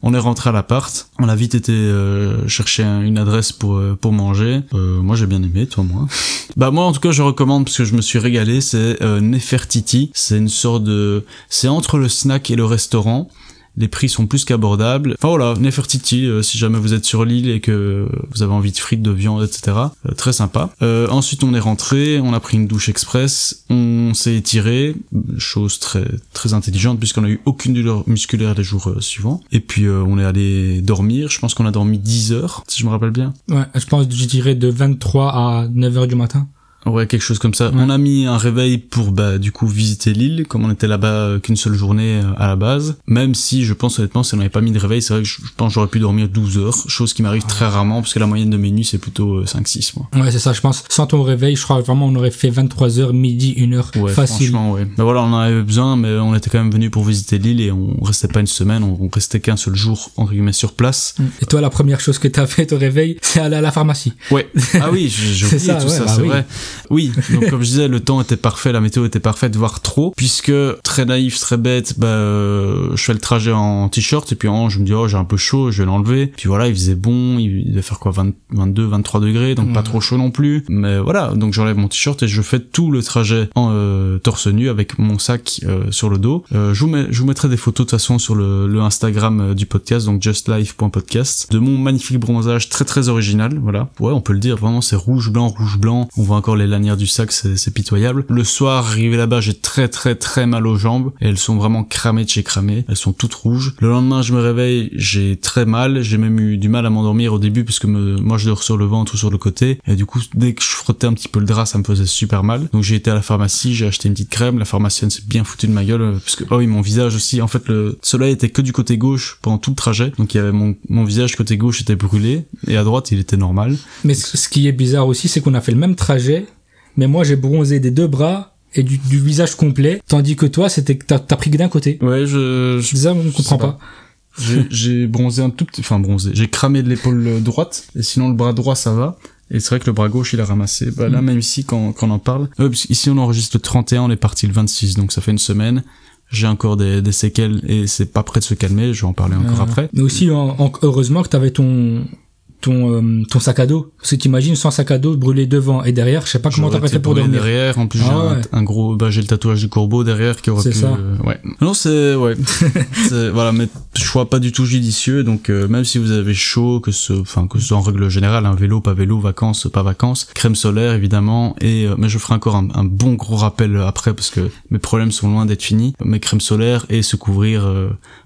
On est rentré à l'appart. On a vite été euh, chercher une adresse pour euh, pour manger. Euh, moi, j'ai bien aimé, toi, moi. bah moi, en tout cas, je recommande parce que je me suis régalé. C'est Nefertiti. C'est une sorte de, c'est entre le snack et le restaurant les prix sont plus qu'abordables. Enfin voilà, Nefertiti, euh, si jamais vous êtes sur l'île et que vous avez envie de frites, de viande, etc. Euh, très sympa. Euh, ensuite on est rentré, on a pris une douche express, on s'est étiré, chose très très intelligente puisqu'on a eu aucune douleur musculaire les jours suivants. Et puis on est allé dormir, je pense qu'on a dormi 10 heures, si je me rappelle bien. Ouais, je pense que je dirais de 23 à 9 heures du matin. Ouais, quelque chose comme ça. On a mis un réveil pour bah du coup visiter l'île, comme on était là-bas euh, qu'une seule journée euh, à la base. Même si je pense honnêtement, si on n'avait pas mis de réveil, c'est vrai que je, pense j'aurais pu dormir 12 heures, chose qui m'arrive très rarement parce que la moyenne de mes nuits c'est plutôt 5-6 euh, mois. Ouais, c'est ça, je pense. Sans ton réveil, je crois vraiment on aurait fait 23 heures, midi, 1 heure, ouais, facile. Franchement, ouais. Bah voilà, on en avait besoin, mais on était quand même venu pour visiter l'île et on restait pas une semaine, on, restait qu'un seul jour entre guillemets sur place. Mm. Et toi, la première chose que t'as fait au réveil, c'est aller à la pharmacie. Ouais. Ah oui, j'ai oublié tout ça, bah c'est vrai. Oui. Donc comme je disais, le temps était parfait, la météo était parfaite, voire trop, puisque très naïf, très bête, bah, euh, je fais le trajet en t-shirt et puis en, je me dis oh j'ai un peu chaud, je vais l'enlever. Puis voilà, il faisait bon, il devait faire quoi 22, 23 degrés, donc pas trop chaud non plus. Mais voilà, donc j'enlève mon t-shirt et je fais tout le trajet en euh, torse nu avec mon sac euh, sur le dos. je vous mets, je vous mettrai des photos de toute façon sur le, le Instagram du podcast, donc justlife.podcast, de mon magnifique bronzage très très original. Voilà, ouais, on peut le dire, vraiment c'est rouge blanc, rouge blanc. On voit encore les lanières du sac, c'est pitoyable. Le soir, arrivé là-bas, j'ai très très très mal aux jambes et elles sont vraiment cramées de chez cramées. Elles sont toutes rouges. Le lendemain, je me réveille, j'ai très mal. J'ai même eu du mal à m'endormir au début puisque moi je dors sur le ventre ou sur le côté et du coup dès que je frottais un petit peu le drap, ça me faisait super mal. Donc j'ai été à la pharmacie, j'ai acheté une petite crème. La pharmacienne s'est bien foutue de ma gueule euh, parce que oh oui mon visage aussi. En fait le soleil était que du côté gauche pendant tout le trajet. Donc il y avait mon mon visage côté gauche était brûlé et à droite il était normal. Mais ce qui est bizarre aussi, c'est qu'on a fait le même trajet mais moi j'ai bronzé des deux bras et du, visage complet, tandis que toi c'était que t'as as pris que d'un côté. Ouais, je. je ça, on comprend pas. J'ai bronzé un tout petit, enfin bronzé. J'ai cramé de l'épaule droite et sinon le bras droit ça va. Et c'est vrai que le bras gauche il a ramassé. Bah, là mm. même ici quand, quand on en parle, euh, ici on enregistre le 31, on est parti le 26, donc ça fait une semaine j'ai encore des, des, séquelles et c'est pas prêt de se calmer, je vais en parler encore après. Mais aussi, heureusement que tu avais ton, ton euh, ton sac à dos. Parce que t'imagines sans sac à dos brûlé devant et derrière je sais pas comment t'as fait pour dormir. derrière. En plus j'ai ah un, gros bah j'ai le tatouage du corbeau derrière qui aurait pu ça. Euh, ouais. Non c'est ouais. Voilà mais choix pas du tout judicieux. Donc euh, même si vous avez chaud que ce enfin que ce soit en règle générale un vélo pas vélo vacances pas vacances crème solaire évidemment. Et mais je ferai encore un, un, bon gros rappel après parce que mes problèmes sont loin d'être finis. Mais crème solaire et se couvrir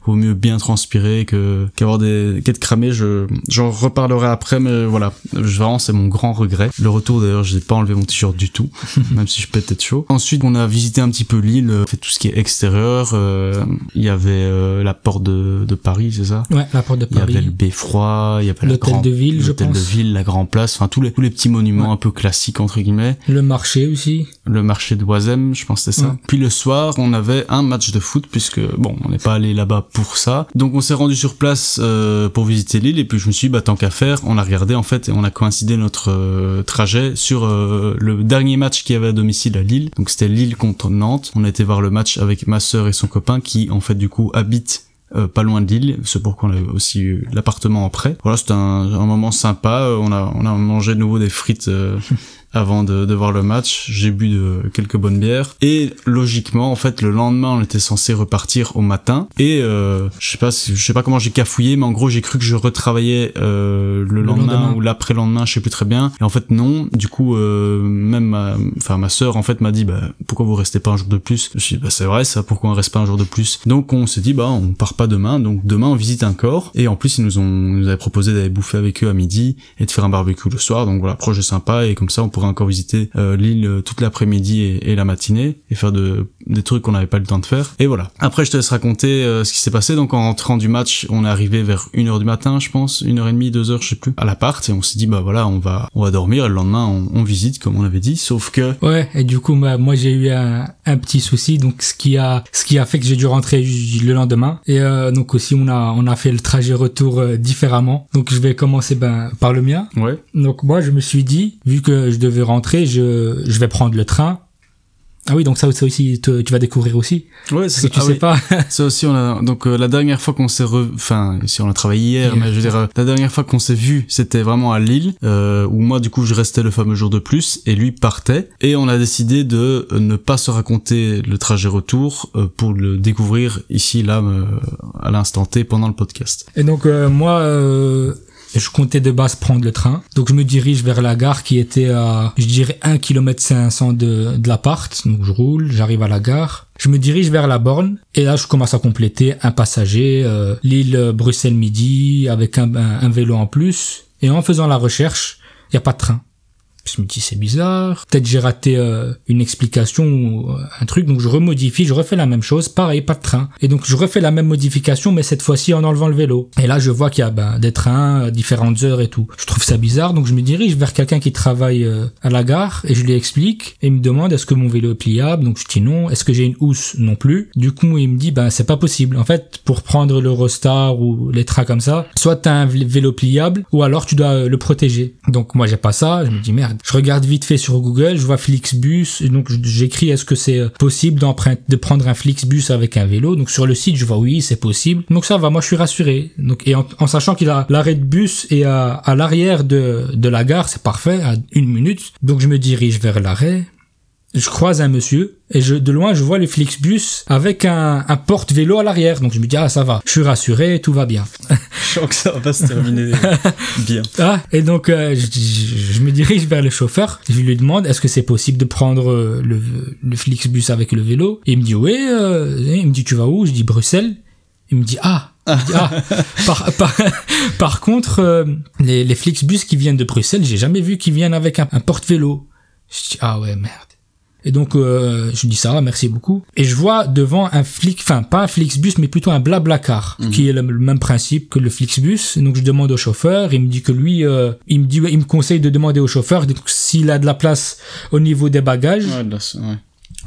vaut mieux bien transpirer que qu'avoir des qu'être cramé je j'en reparlerai après mais voilà. Vraiment c'est mon grand regret. Le retour d'ailleurs j'ai pas enlevé mon t-shirt du tout même si je peux être chaud. Ensuite on a visité un petit peu l'île fait tout ce qui est extérieur euh, il y avait euh, la porte de, de Paris c'est ça? Ouais la porte de Paris il y avait le beffroi il y avait l'hôtel de ville je pense l'hôtel de ville la grande place enfin tous les tous les petits monuments un peu classiques entre guillemets. Le marché aussi. Le marché de Oisem je pense c'est ça. Puis le soir on avait un match de foot puisque bon on n'est pas allé là-bas pour ça. Donc on s'est rendu sur place euh, pour visiter l'île et puis je me suis dit bah tant qu'à faire, on a regardé en fait et on a coïncidé notre euh, trajet sur euh, le dernier match qu'il y avait à domicile à Lille. Donc c'était Lille contre Nantes. On a été voir le match avec ma sœur et son copain qui en fait du coup habitent pas loin de l'île, c'est pourquoi on a aussi eu l'appartement après. Voilà, c'était un, un, moment sympa. On a on a mangé de nouveau des frites avant de, de voir le match. J'ai bu de, quelques bonnes bières. Et logiquement en fait le lendemain on était censé repartir au matin. Et euh, je sais pas je sais pas comment j'ai cafouillé mais en gros j'ai cru que je retravaillais euh, le, lendemain, ou l'après lendemain je sais plus très bien. Et en fait non. Du coup euh, même ma enfin ma sœur en fait m'a dit bah pourquoi vous restez pas un jour de plus? Je dis bah c'est vrai ça. Pourquoi on reste pas un jour de plus? Donc on s'est dit bah on part pas demain. Donc demain on visite un corps. Et en plus ils nous ont nous avaient proposé d'aller bouffer avec eux à midi et de faire un barbecue le soir. Donc voilà projet sympa. Et comme ça on pourrait encore visiter euh, l'île euh, toute l'après-midi et, la matinée et faire de des trucs qu'on n'avait pas le temps de faire. Et voilà. Après, je te laisse raconter euh, ce qui s'est passé. Donc, en rentrant du match, on est arrivé vers 1h du matin, je pense, 1h30, 2h, je sais plus, à l'appart, et on s'est dit, bah voilà, on va, on va dormir, et le lendemain, on, on visite, comme on avait dit, sauf que... Ouais, et du coup, bah, moi, j'ai eu un, un petit souci, donc ce qui a, ce qui a fait que j'ai dû rentrer le lendemain. Et euh, donc aussi, on a, on a fait le trajet retour différemment. Donc, je vais commencer ben, par le mien. Ouais. Donc, moi, je me suis dit, vu que je devais rentrer, je, je vais prendre le train ah oui, donc ça, ça aussi, tu, tu vas découvrir aussi. Ouais, c'est tu ah sais oui. pas. Ça aussi, on a donc euh, la dernière fois qu'on s'est, re... enfin, si on a travaillé hier, mais je veux dire, euh, la dernière fois qu'on s'est vu, c'était vraiment à Lille, euh, où moi, du coup, je restais le fameux jour de plus, et lui partait, et on a décidé de ne pas se raconter le trajet retour pour le découvrir ici, là, à l'instant T, pendant le podcast. Et donc, moi, je comptais de base prendre le train. Donc, je me dirige vers la gare qui était à, je dirais, 1 km 500 de, de l'appart. Donc, je roule, j'arrive à la gare. Je me dirige vers la borne et là je commence à compléter un passager, euh, l'île Bruxelles-Midi avec un, un- un vélo en plus. Et en faisant la recherche, il n'y a pas de train. Je me dis c'est bizarre, peut-être j'ai raté euh, une explication ou euh, un truc, donc je remodifie, je refais la même chose, pareil, pas de train. Et donc je refais la même modification, mais cette fois-ci en enlevant le vélo. Et là je vois qu'il y a ben, des trains, euh, différentes heures et tout. Je trouve ça bizarre, donc je me dirige vers quelqu'un qui travaille à la gare et je lui explique. Et il me demande est-ce que mon vélo est pliable, donc je dis non. Est-ce que j'ai une housse? Non plus. Du coup il me dit ben c'est pas possible. En fait pour prendre l'Eurostar ou les trains comme ça, soit t'as un vé- vélo pliable ou alors tu dois le protéger. Donc moi j'ai pas ça, je me dis merde. Je regarde vite fait sur Google, je vois Flixbus donc j'écris est-ce que c'est euh, possible d'emprunter de prendre un Flixbus avec un vélo? Donc sur le site je vois oui c'est possible. Donc ça va, moi je suis rassuré. Et en, en sachant qu'il a l'arrêt de bus et à, à l'arrière de de la gare c'est parfait à une minute. Donc je me dirige vers l'arrêt. Je croise un monsieur et je, de loin je vois le Flixbus avec un, un porte-vélo à l'arrière. Donc je me dis ah ça va, je suis rassuré, tout va bien. Je sens que ça va se terminer bien. Ah, et donc euh, je, je- je me dirige vers le chauffeur. Je lui demande est-ce que c'est possible de prendre euh, le, le Flixbus avec le vélo? Et il me dit oui. euh, il me dit tu vas où? Je dis Bruxelles. Il me dit ah. Ah. Par, par, par contre, euh, les, les Flixbus qui viennent de Bruxelles, j'ai jamais vu qu'ils viennent avec un, un porte-vélo. Je dis ah ouais merde. Et donc euh, je dis ça, merci beaucoup. Et je vois devant un flic, enfin pas un Flixbus, mais plutôt un Blablacar, qui est le, le même principe que le Flixbus. Donc je demande au chauffeur, il me dit que lui, euh, il me dit, il me conseille de demander au chauffeur s'il a de la place au niveau des bagages, Ouais, de la- ouais.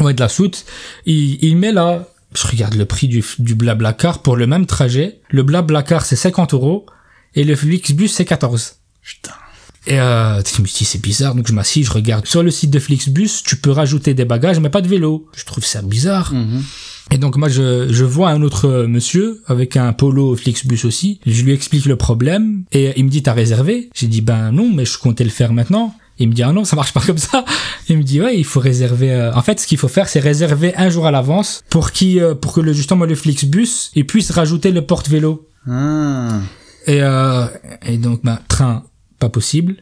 ouais, de la soute, il, il met là. Je regarde le prix du, du Blablacar pour le même trajet. Le Blablacar c'est 50 euros et le Flixbus c'est 14. Putain. Et euh, je me dis c'est bizarre, donc je m'assis, je regarde. Sur le site de Flixbus, tu peux rajouter des bagages, mais pas de vélo. Je trouve ça bizarre. Mhm. Et donc moi je, je vois un autre euh, monsieur avec un polo Flixbus aussi. Je lui explique le problème et il me dit t'as réservé? J'ai dit ben non mais je comptais le faire maintenant. Il me dit ah non ça marche pas comme ça. Il me dit ouais il faut réserver. euh, En fait ce qu'il faut faire c'est réserver un jour à l'avance pour qui euh, pour que le justement le Flixbus il puisse rajouter le porte-vélo. Ah, Et euh, et donc ben train pas possible.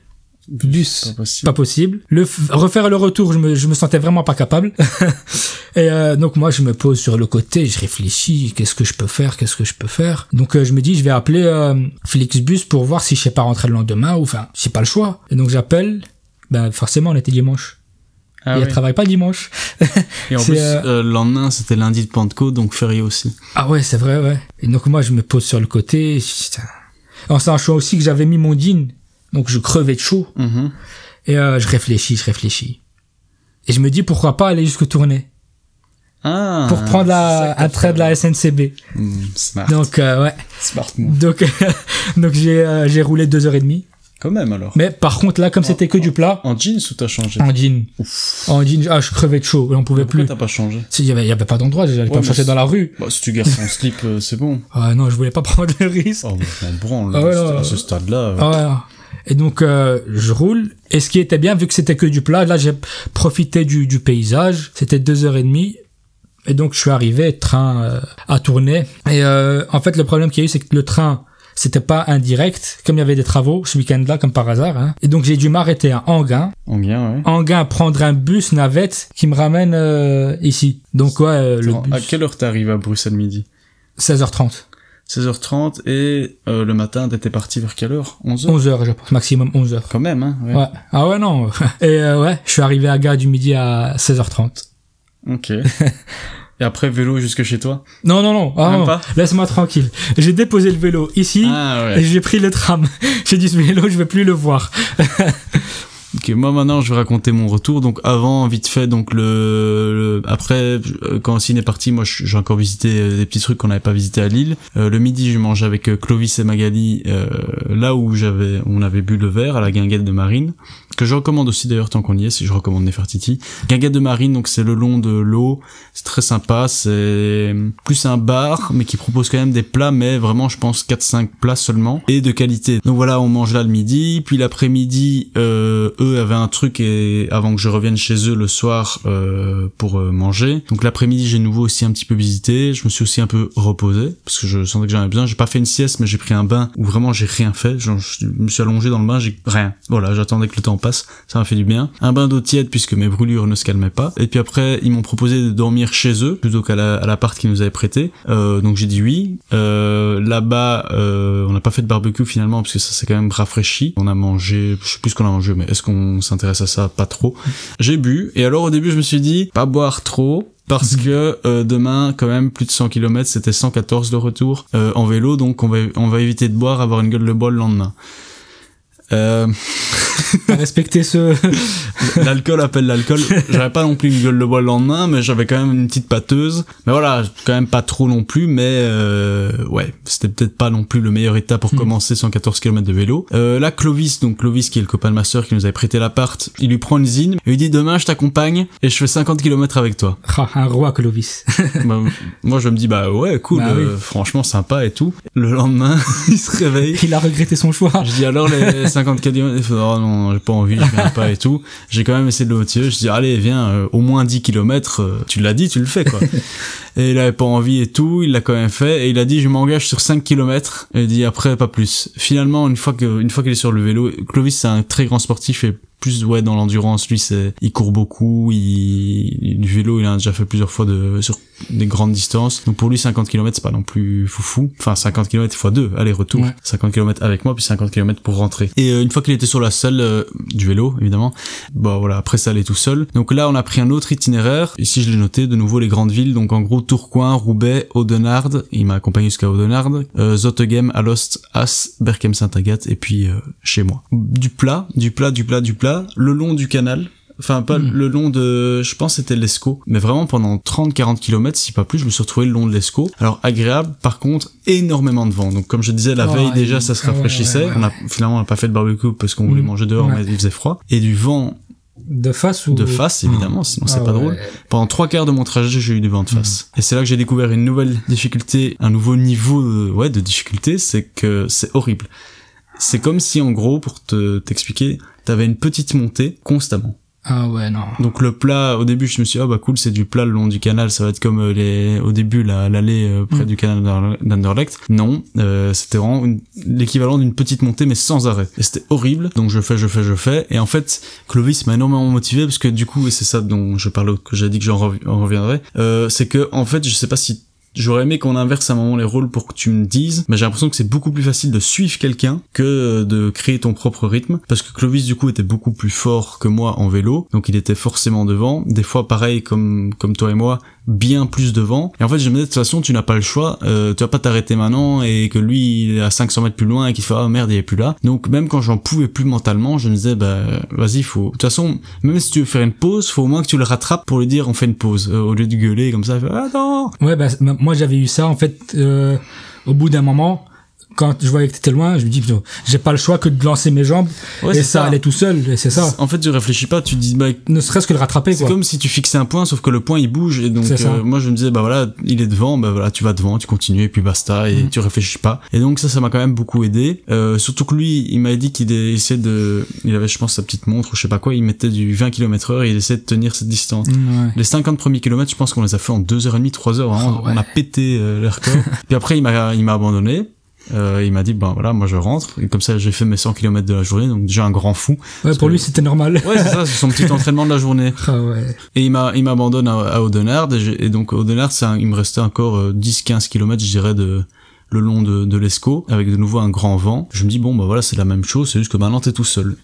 Bus pas possible. pas possible. Le refaire le retour, je me, je me sentais vraiment pas capable. et euh, donc moi je me pose sur le côté, je réfléchis, qu'est-ce que je peux faire, qu'est-ce que je peux faire. Donc euh, je me dis je vais appeler euh, Flixbus pour voir si je sais pas rentrer le lendemain ou enfin j'ai pas le choix. Et donc j'appelle. Ben forcément on était dimanche. Ah et oui. elle travaille pas dimanche. Et en plus, euh, euh, le lendemain, c'était lundi de Pentecôte, donc férié aussi. Ah ouais c'est vrai ouais. Et donc moi je me pose sur le côté. En sachant aussi que j'avais mis mon jean, donc je crevais de chaud. Mhm. Et euh, je réfléchis, je réfléchis. Et je me dis pourquoi pas aller jusqu'au Tournai? Ah. pour prendre la, un train de la SNCB. Hmm, smart. Donc euh, ouais, Smart move. donc donc j'ai euh, j'ai roulé deux heures et demie. Quand même, alors. Mais par contre là, comme c'était que du plat, En jeans ou t'as changé? En jean, en jean, ah je crevais de chaud, on pouvait Pourquoi plus. t'as pas changé? Il y avait y avait pas d'endroit, j'allais pas me chercher dans la rue. Bah, si tu gardes ton slip, c'est bon. Ah non, je voulais pas prendre le risque. Oh, on branle. Ah à ce stade-là. Ah ouais. Et donc euh, je roule. Et ce qui était bien, vu que c'était que du plat, là j'ai profité du, du paysage. C'était deux heures et demie. Et donc je suis arrivé, train euh, à tourner. Et euh, en fait le problème qu'il y a eu, c'est que le train, c'était pas un direct, comme il y avait des travaux ce week-end-là, comme par hasard. Hein. Et donc j'ai dû m'arrêter à Anguin. Bien, ouais. Anguin, prendre un bus navette qui me ramène euh, ici. Donc ouais, euh, le Attends, À bus, quelle heure t'es arrivé à Bruxelles midi? 16h30. 16h30 et euh, le matin t'étais parti vers quelle heure? 11h 11h, je pense, maximum 11h. Quand même, hein ouais. Ouais. Ah ouais, non. Et euh, ouais, je suis arrivé à Gare du Midi à 16h30. Ok. Et après, vélo jusque chez toi? Non, non, non. Ah, non. Laisse-moi tranquille. J'ai déposé le vélo ici Ah et ouais. j'ai pris le tram. j'ai dit ce vélo, je vais plus le voir. Ok, moi maintenant je vais raconter mon retour. Donc avant, vite fait, donc le, le- après euh, quand Cine est parti, moi j'ai encore visité euh, des petits trucs qu'on n'avait pas visités à Lille. Euh, le midi, je mangeais avec euh, Clovis et Magali euh, là où j'avais, on avait bu le verre à la guinguette de Marine, que je recommande aussi d'ailleurs tant qu'on y est, si je recommande Nefertiti. Guinguette de Marine, donc c'est le long de l'eau, c'est très sympa. C'est plus un bar, mais qui propose quand même des plats, mais vraiment je pense 4-5 plats seulement et de qualité. Donc voilà, on mange là le midi, puis l'après-midi, euh, avaient un truc et avant que je revienne chez eux le soir euh, pour euh, manger. Donc l'après-midi, j'ai nouveau aussi un petit peu visité. Je me suis aussi un peu reposé parce que je sentais que j'en avais besoin. J'ai pas fait une sieste, mais j'ai pris un bain où vraiment j'ai rien fait. Je me suis allongé dans le bain, j'ai rien. Voilà, j'attendais que le temps passe. Ça m'a fait du bien. Un bain d'eau tiède puisque mes brûlures ne se calmaient pas. Et puis après, ils m'ont proposé de dormir chez eux plutôt qu'à la- l'appart qu'ils nous avaient prêté. Euh, donc j'ai dit oui. Là-bas, on n'a pas fait de barbecue finalement parce que ça s'est quand même rafraîchi. On a mangé, je sais plus ce qu'on a mangé, mais est-ce qu'on s'intéresse à ça Pas trop. J'ai bu et alors au début je me suis dit pas boire trop. Parce que euh, demain, quand même, plus de 100 km, c'était 114 le retour euh, en vélo, donc on va, on va éviter de boire, avoir une gueule de bois le lendemain. Euh, respecté ce. l'alcool appelle l'alcool. J'avais pas non plus une gueule de bois le lendemain, mais j'avais quand même une petite pâteuse. Mais voilà, quand même pas trop non plus, mais euh, ouais, c'était peut-être pas non plus le meilleur état pour Hmm. commencer 114 km de vélo. Euh, là, Clovis, donc Clovis qui est le copain de ma sœur qui nous avait prêté l'appart, il lui prend une zine, et il dit demain je t'accompagne et je fais 50 km avec toi. Ah, un roi, Clovis. Bah, moi je me dis bah ouais cool, Bah oui. euh, franchement sympa et tout. Le lendemain, il se réveille. Il a regretté son choix. Je dis alors les 50 km, oh non, j'ai pas envie, je viens pas et tout. J'ai quand même essayé de le motiver, je dis allez viens, euh, au moins 10 km, tu l'as dit, tu le fais quoi. et il avait pas envie et tout, il l'a quand même fait et il a dit je m'engage sur 5 km et il dit après pas plus. Finalement une fois que une fois qu'il est sur le vélo, Clovis c'est un très grand sportif et plus ouais dans l'endurance. Lui c'est il court beaucoup il du vélo il a déjà fait plusieurs fois de sur des grandes distances. Donc pour lui 50 km c'est pas non plus foufou. Enfin 50 km fois 2 aller retour. Ouais. 50 km avec moi puis 50 km pour rentrer. Et euh, une fois qu'il était sur la selle euh, du vélo évidemment bah voilà après ça allait tout seul. Donc là on a pris un autre itinéraire. Ici je l'ai noté de nouveau les grandes villes. Donc en gros Tourcoing Roubaix Audenarde. Il m'a accompagné jusqu'à Audenarde. Euh, Zottegem Alost As Berkem Saint-Agathe et puis euh, chez moi. Du plat du plat du plat du plat le long du canal Enfin, pas Mm. le long de, je pense c'était l'Escaut. Mais vraiment pendant 30-40 km, si pas plus, je me suis retrouvé le long de l'Escaut. Alors agréable, par contre, énormément de vent. Donc comme je disais, la Oh, veille il- déjà, ça se ah ouais, rafraîchissait. ouais, ouais. On a, finalement, on n'a pas fait de barbecue parce qu'on voulait Mm. manger dehors, mais il faisait froid. Et du vent De face ou. de face, évidemment, sinon c'est Ah pas ouais. drôle. Pendant trois quarts de mon trajet, j'ai eu du vent de face. Et c'est là que j'ai découvert une nouvelle difficulté, un nouveau niveau de, ouais, de difficulté, c'est que c'est horrible. C'est comme si, en gros, pour te t'expliquer, t'avais une petite montée constamment. Ah ouais, non. Donc le plat, au début, je me suis dit, ah bah cool, c'est du plat le long du canal, ça va être comme euh, les, au début, la- l'allée euh, près Mm. du canal d'Ander- d'Anderlecht. Non, euh, c'était vraiment l'équivalent d'une petite montée, mais sans arrêt. Et c'était horrible. Donc je fais, je fais, je fais. Et en fait, Clovis m'a énormément motivé parce que du coup, et c'est ça dont je parlais, que j'ai dit que j'en rev- en reviendrai, euh, c'est que, en fait, je sais pas si J'aurais aimé qu'on inverse à un moment les rôles pour que tu me dises, mais j'ai l'impression que c'est beaucoup plus facile de suivre quelqu'un que de créer ton propre rythme, parce que Clovis du coup était beaucoup plus fort que moi en vélo, donc il était forcément devant, des fois pareil comme comme toi et moi, bien plus devant. Et en fait je me disais de toute façon tu n'as pas le choix, euh, tu vas pas t'arrêter maintenant et que lui il est à 500 mètres plus loin et qu'il fait ah merde il est plus là. Donc même quand j'en pouvais plus mentalement, je me disais bah vas-y faut. De toute façon même si tu veux faire une pause, faut au moins que tu le rattrapes pour lui dire on fait une pause euh, au lieu de gueuler comme ça. fait, attends. Ouais, bah, c- moi j'avais eu ça en fait euh, au bout d'un moment. Quand je voyais que t'étais loin, je me dis putain, j'ai pas le choix que de lancer mes jambes Ouais, et c'est ça, allait tout seul. Et c'est ça. En fait, tu réfléchis pas, tu te dis, bah, Ne serait-ce que le rattraper c'est comme si tu fixais un point, sauf que le point il bouge, et donc ça. euh, moi je me disais, bah voilà, il est devant, bah voilà, tu vas devant, tu continues, et puis basta, et Mm. tu réfléchis pas. Et donc ça, ça m'a quand même beaucoup aidé. Euh, surtout que lui, il m'a dit qu'il essayait de, il avait, je pense, sa petite montre ou je sais pas quoi, il mettait du 20 km heure et il essayait de tenir cette distance. Mm, ouais. Les 50 premiers kilomètres, je pense qu'on les a fait en 2h30, 3h, vraiment, Oh, ouais. on a pété euh, les records. puis après, il m'a, il m'a abandonné. Euh, il m'a dit, ben voilà, moi je rentre. Et comme ça, j'ai fait mes 100 km de la journée, donc déjà un grand fou. Ouais, pour que- lui c'était normal. Ouais, c'est ça, c'est son petit entraînement de la journée. Ah ouais. Et il m'a, il m'abandonne à, à Audenarde, et, et donc Audenarde, c'est un- il me restait encore euh, 10-15 km, je dirais, de, le long de, de l'Escaut, avec de nouveau un grand vent. Je me dis, bon, bah voilà, c'est la même chose, c'est juste que maintenant t'es tout seul.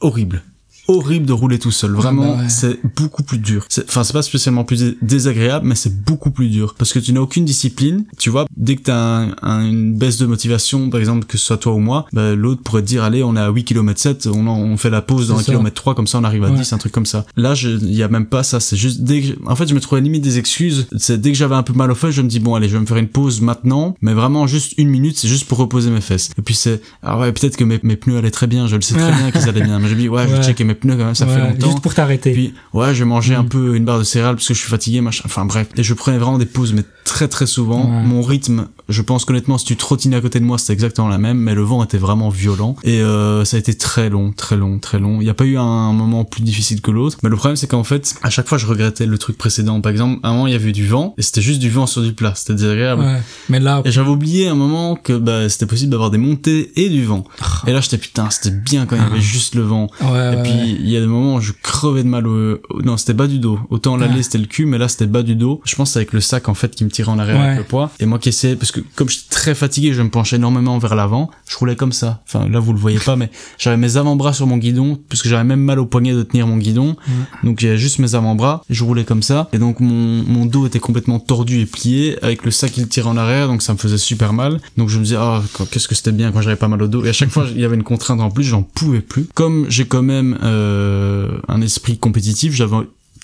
Horrible. Horrible de rouler tout seul. Vraiment, Ah bah ouais. c'est beaucoup plus dur. C'est- Enfin, c'est pas spécialement plus dé- désagréable, mais c'est beaucoup plus dur parce que tu n'as aucune discipline. Tu vois, dès que t'as un, un- une baisse de motivation, par exemple, que ce soit toi ou moi, bah, l'autre pourrait te dire, allez, on est à 8 km 7, on, en- on fait la pause dans C'est un ça. kilomètre 3, comme ça on arrive à Ouais. 10, un truc comme ça. Là, il y a même pas ça. C'est juste dès que, en fait, je me trouvais limite des excuses. C'est dès que j'avais un peu mal aux fesses, je me dis, bon, allez, je vais me faire une pause maintenant, mais vraiment juste une minute, c'est juste pour reposer mes fesses. Et puis c'est, ah ouais, peut-être que mes, mes pneus allaient très bien, je le sais très bien qu'ils allaient bien. Mais je me dis, ouais, je vais checker mes pneus quand même, ça fait longtemps. Juste pour t'arrêter. Puis ouais, je vais manger un Mm. peu une barre de céréales parce que je suis fatigué, machin. Enfin bref, et je prenais vraiment des pauses, mais très très souvent. Ouais. Mon rythme, je pense qu'honnêtement, si tu trottinais à côté de moi, c'était exactement la même, mais le vent était vraiment violent et euh, ça a été très long, très long, très long. Il n'y a pas eu un moment plus difficile que l'autre, mais le problème c'est qu'en fait, à chaque fois, je regrettais le truc précédent. Par exemple, à un moment, il y avait du vent et c'était juste du vent sur du plat, c'était désagréable. Ouais. Mais là, Et j'avais oublié un moment que bah, c'était possible d'avoir des montées et du vent. Et là, j'étais putain, c'était bien quand il y avait juste le vent. ouais, Et puis. Il y a des moments où je crevais de mal au... non c'était bas du dos. Autant l'aller Ah. c'était le cul mais là c'était bas du dos. Je pense que c'est avec le sac en fait qui me tirait en arrière Ouais. avec le poids. Et moi qui essayais parce que comme j'étais très fatigué je me penchais énormément vers l'avant je roulais comme ça. Enfin là vous le voyez pas mais j'avais mes avant-bras sur mon guidon parce que j'avais même mal au poignet de tenir mon guidon. Donc j'avais juste mes avant-bras je roulais comme ça. Et donc mon, mon dos était complètement tordu et plié. Avec le sac qui le tirait en arrière donc ça me faisait super mal. Donc je me disais ah quand- qu'est-ce que c'était bien quand j'avais pas mal au dos. Et à chaque fois il y avait une contrainte en plus j'en pouvais plus. Comme j'ai quand même euh, un esprit compétitif j'avais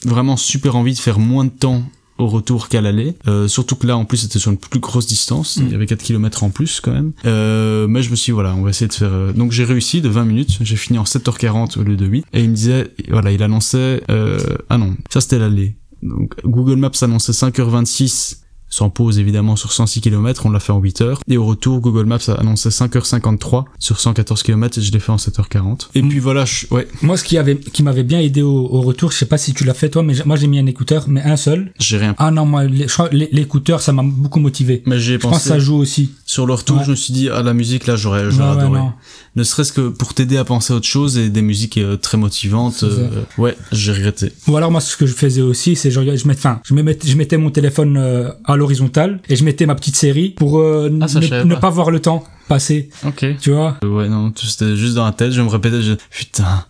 vraiment super envie de faire moins de temps au retour qu'à l'aller. Euh, surtout que là, en plus, c'était sur une plus grosse distance. Il y avait 4 km en plus, quand même. Euh, mais je me suis dit, voilà, on va essayer de faire... euh, Donc j'ai réussi de 20 minutes. J'ai fini en 7h40 au lieu de 8. Et il me disait, voilà, il annonçait... Euh... Ah non, ça c'était l'aller. Donc Google Maps annonçait 5h26 sans pause évidemment sur 106 km, on l'a fait en 8 heures. Et au retour, Google Maps a annoncé 5h53 sur 114 km et je l'ai fait en 7h40. Et puis voilà, je... ouais, Moi, ce qui avait, qui m'avait bien aidé au, au retour, je sais pas si tu l'as fait toi, mais moi j'ai mis un écouteur, mais un seul. j'ai rien. Ah non, moi, l'écouteur, ça m'a beaucoup motivé. Mais j'ai Je pense que pensé... ça joue aussi. Sur le retour, Ouais. je me suis dit, ah, la musique, là, j'aurais, j'aurais Ouais, ouais, adoré. non. ne serait-ce que pour t'aider à penser à autre chose et des musiques euh, très motivantes. Euh, ouais, j'ai regretté. Ou alors moi, ce que je faisais aussi, c'est je, je, mettais, enfin, je, me mettais, je mettais mon téléphone euh, à l'horizontale et je mettais ma petite série pour euh, Ah, ne, pas. voir le temps passer. Ok. Tu vois Ouais, non, c'était juste dans la tête, je me répétais, je... putain,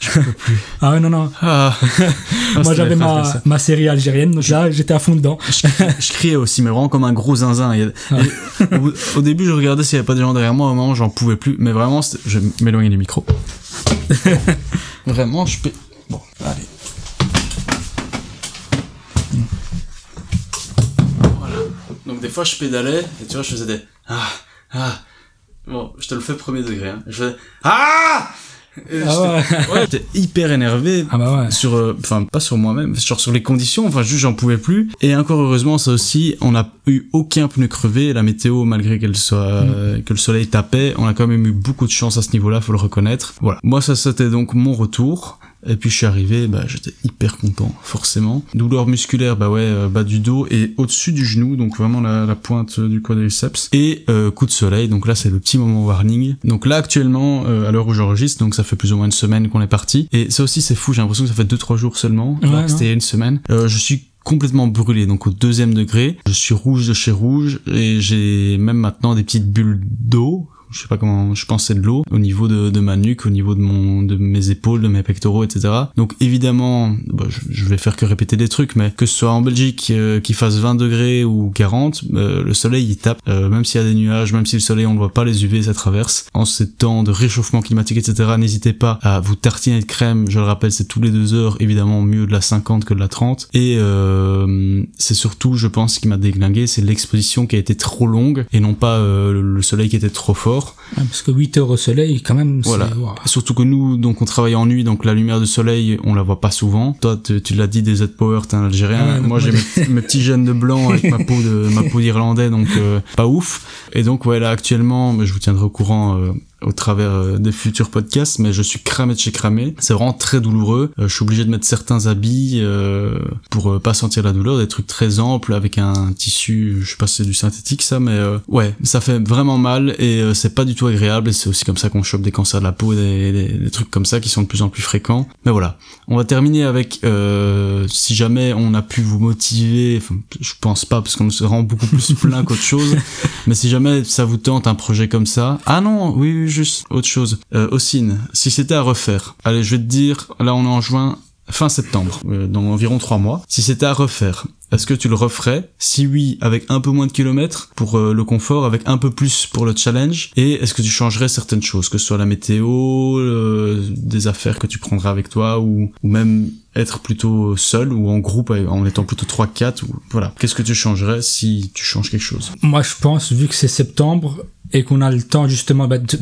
je peux plus. Ah ouais, non, non. Ah. moi, c'était j'avais ma, ma série algérienne, donc là, j'étais à fond dedans. Je, je criais aussi, mais vraiment comme un gros zinzin. Et au, au début, je regardais s'il y avait pas des gens derrière moi. Au moment, j'en pouvais plus. Mais vraiment, je m'éloigner du micro. vraiment, je peux. Bon, allez. Donc des fois, je pédalais et tu vois, je faisais des ah ah. Bon, je te le fais premier degré. Hein. Je faisais ah. Et Ah j'étais- ouais. ouais, j'étais hyper énervé Ah bah ouais. sur euh, enfin pas sur moi-même genre sur les conditions enfin juste j'en pouvais plus et encore heureusement ça aussi on n'a eu aucun pneu crevé la météo malgré qu'elle soit euh, que le soleil tapait on a quand même eu beaucoup de chance à ce niveau-là faut le reconnaître voilà moi ça c'était donc mon retour et puis je suis arrivé bah j'étais hyper content forcément. Douleur musculaire bah ouais euh, bas du dos et au-dessus du genou donc vraiment la, la pointe euh, du quadriceps. Et euh, coup de soleil donc là c'est le petit moment warning. Donc là actuellement euh, à l'heure où j'enregistre donc ça fait plus ou moins une semaine qu'on est parti. Et ça aussi c'est fou j'ai l'impression que ça fait deux trois jours seulement. Ouais, c'était une semaine. Euh, je suis complètement brûlé donc au deuxième degré. Je suis rouge de chez rouge et j'ai même maintenant des petites bulles d'eau je sais pas comment, je pense c'est de l'eau au niveau de, de ma nuque, au niveau de mon, de mes épaules, de mes pectoraux, etc. Donc évidemment, bah, je, je vais faire que répéter des trucs, mais que ce soit en Belgique, euh, fasse 20 degrés ou 40, euh, le soleil il tape, Euh, même s'il y a des nuages, même si le soleil on ne voit pas les UV, ça traverse. En ces temps de réchauffement climatique, etc. N'hésitez pas à vous tartiner de crème. Je le rappelle, c'est tous les deux heures, évidemment mieux de la 50 que de la 30. Et euh, c'est surtout, je pense, ce qui m'a déglingué, c'est l'exposition qui a été trop longue et non pas euh, le soleil qui était trop fort. Parce que 8 heures au soleil, quand même, c'est... Voilà. Surtout que nous, donc on travaille en nuit, donc la lumière du soleil, on la voit pas souvent. Toi, tu, l'as dit, des Z-Power, t'es un Algérien. Ah ouais, moi, j'ai mes, mes petits gènes de blanc avec ma peau de ma peau d'Irlandais, donc euh, pas ouf. Et donc ouais, là actuellement, mais je vous tiendrai au courant. euh, au travers euh, des futurs podcasts, mais je suis cramé de chez cramé. C'est vraiment très douloureux. Euh, je suis obligé de mettre certains habits euh, pour pas sentir la douleur, des trucs très amples avec un tissu, je sais pas si c'est du synthétique ça, mais ouais, ça fait vraiment mal et c'est pas du tout agréable et c'est aussi comme ça qu'on chope des cancers de la peau, des, des, des trucs comme ça qui sont de plus en plus fréquents. Mais voilà, on va terminer avec euh, si jamais on a pu vous motiver, enfin, je pense pas parce qu'on se rend beaucoup plus plein qu'autre chose, mais si jamais ça vous tente un projet comme ça, ah non, oui, oui juste autre chose. Euh, Ossine, si c'était à refaire, allez, je vais te dire, là on est en juin, fin septembre, euh, environ trois mois. Si c'était à refaire, est-ce que tu le referais Si oui, avec un peu moins de kilomètres pour euh, le confort, avec un peu plus pour le challenge. Et est-ce que tu changerais certaines choses, que ce soit la météo, des affaires que tu prendrais avec toi, ou, même être plutôt seul ou en groupe en étant plutôt 3-4 ou voilà. Qu'est-ce que tu changerais si tu changes quelque chose? Moi je pense vu que c'est septembre et qu'on a le temps justement bah, de-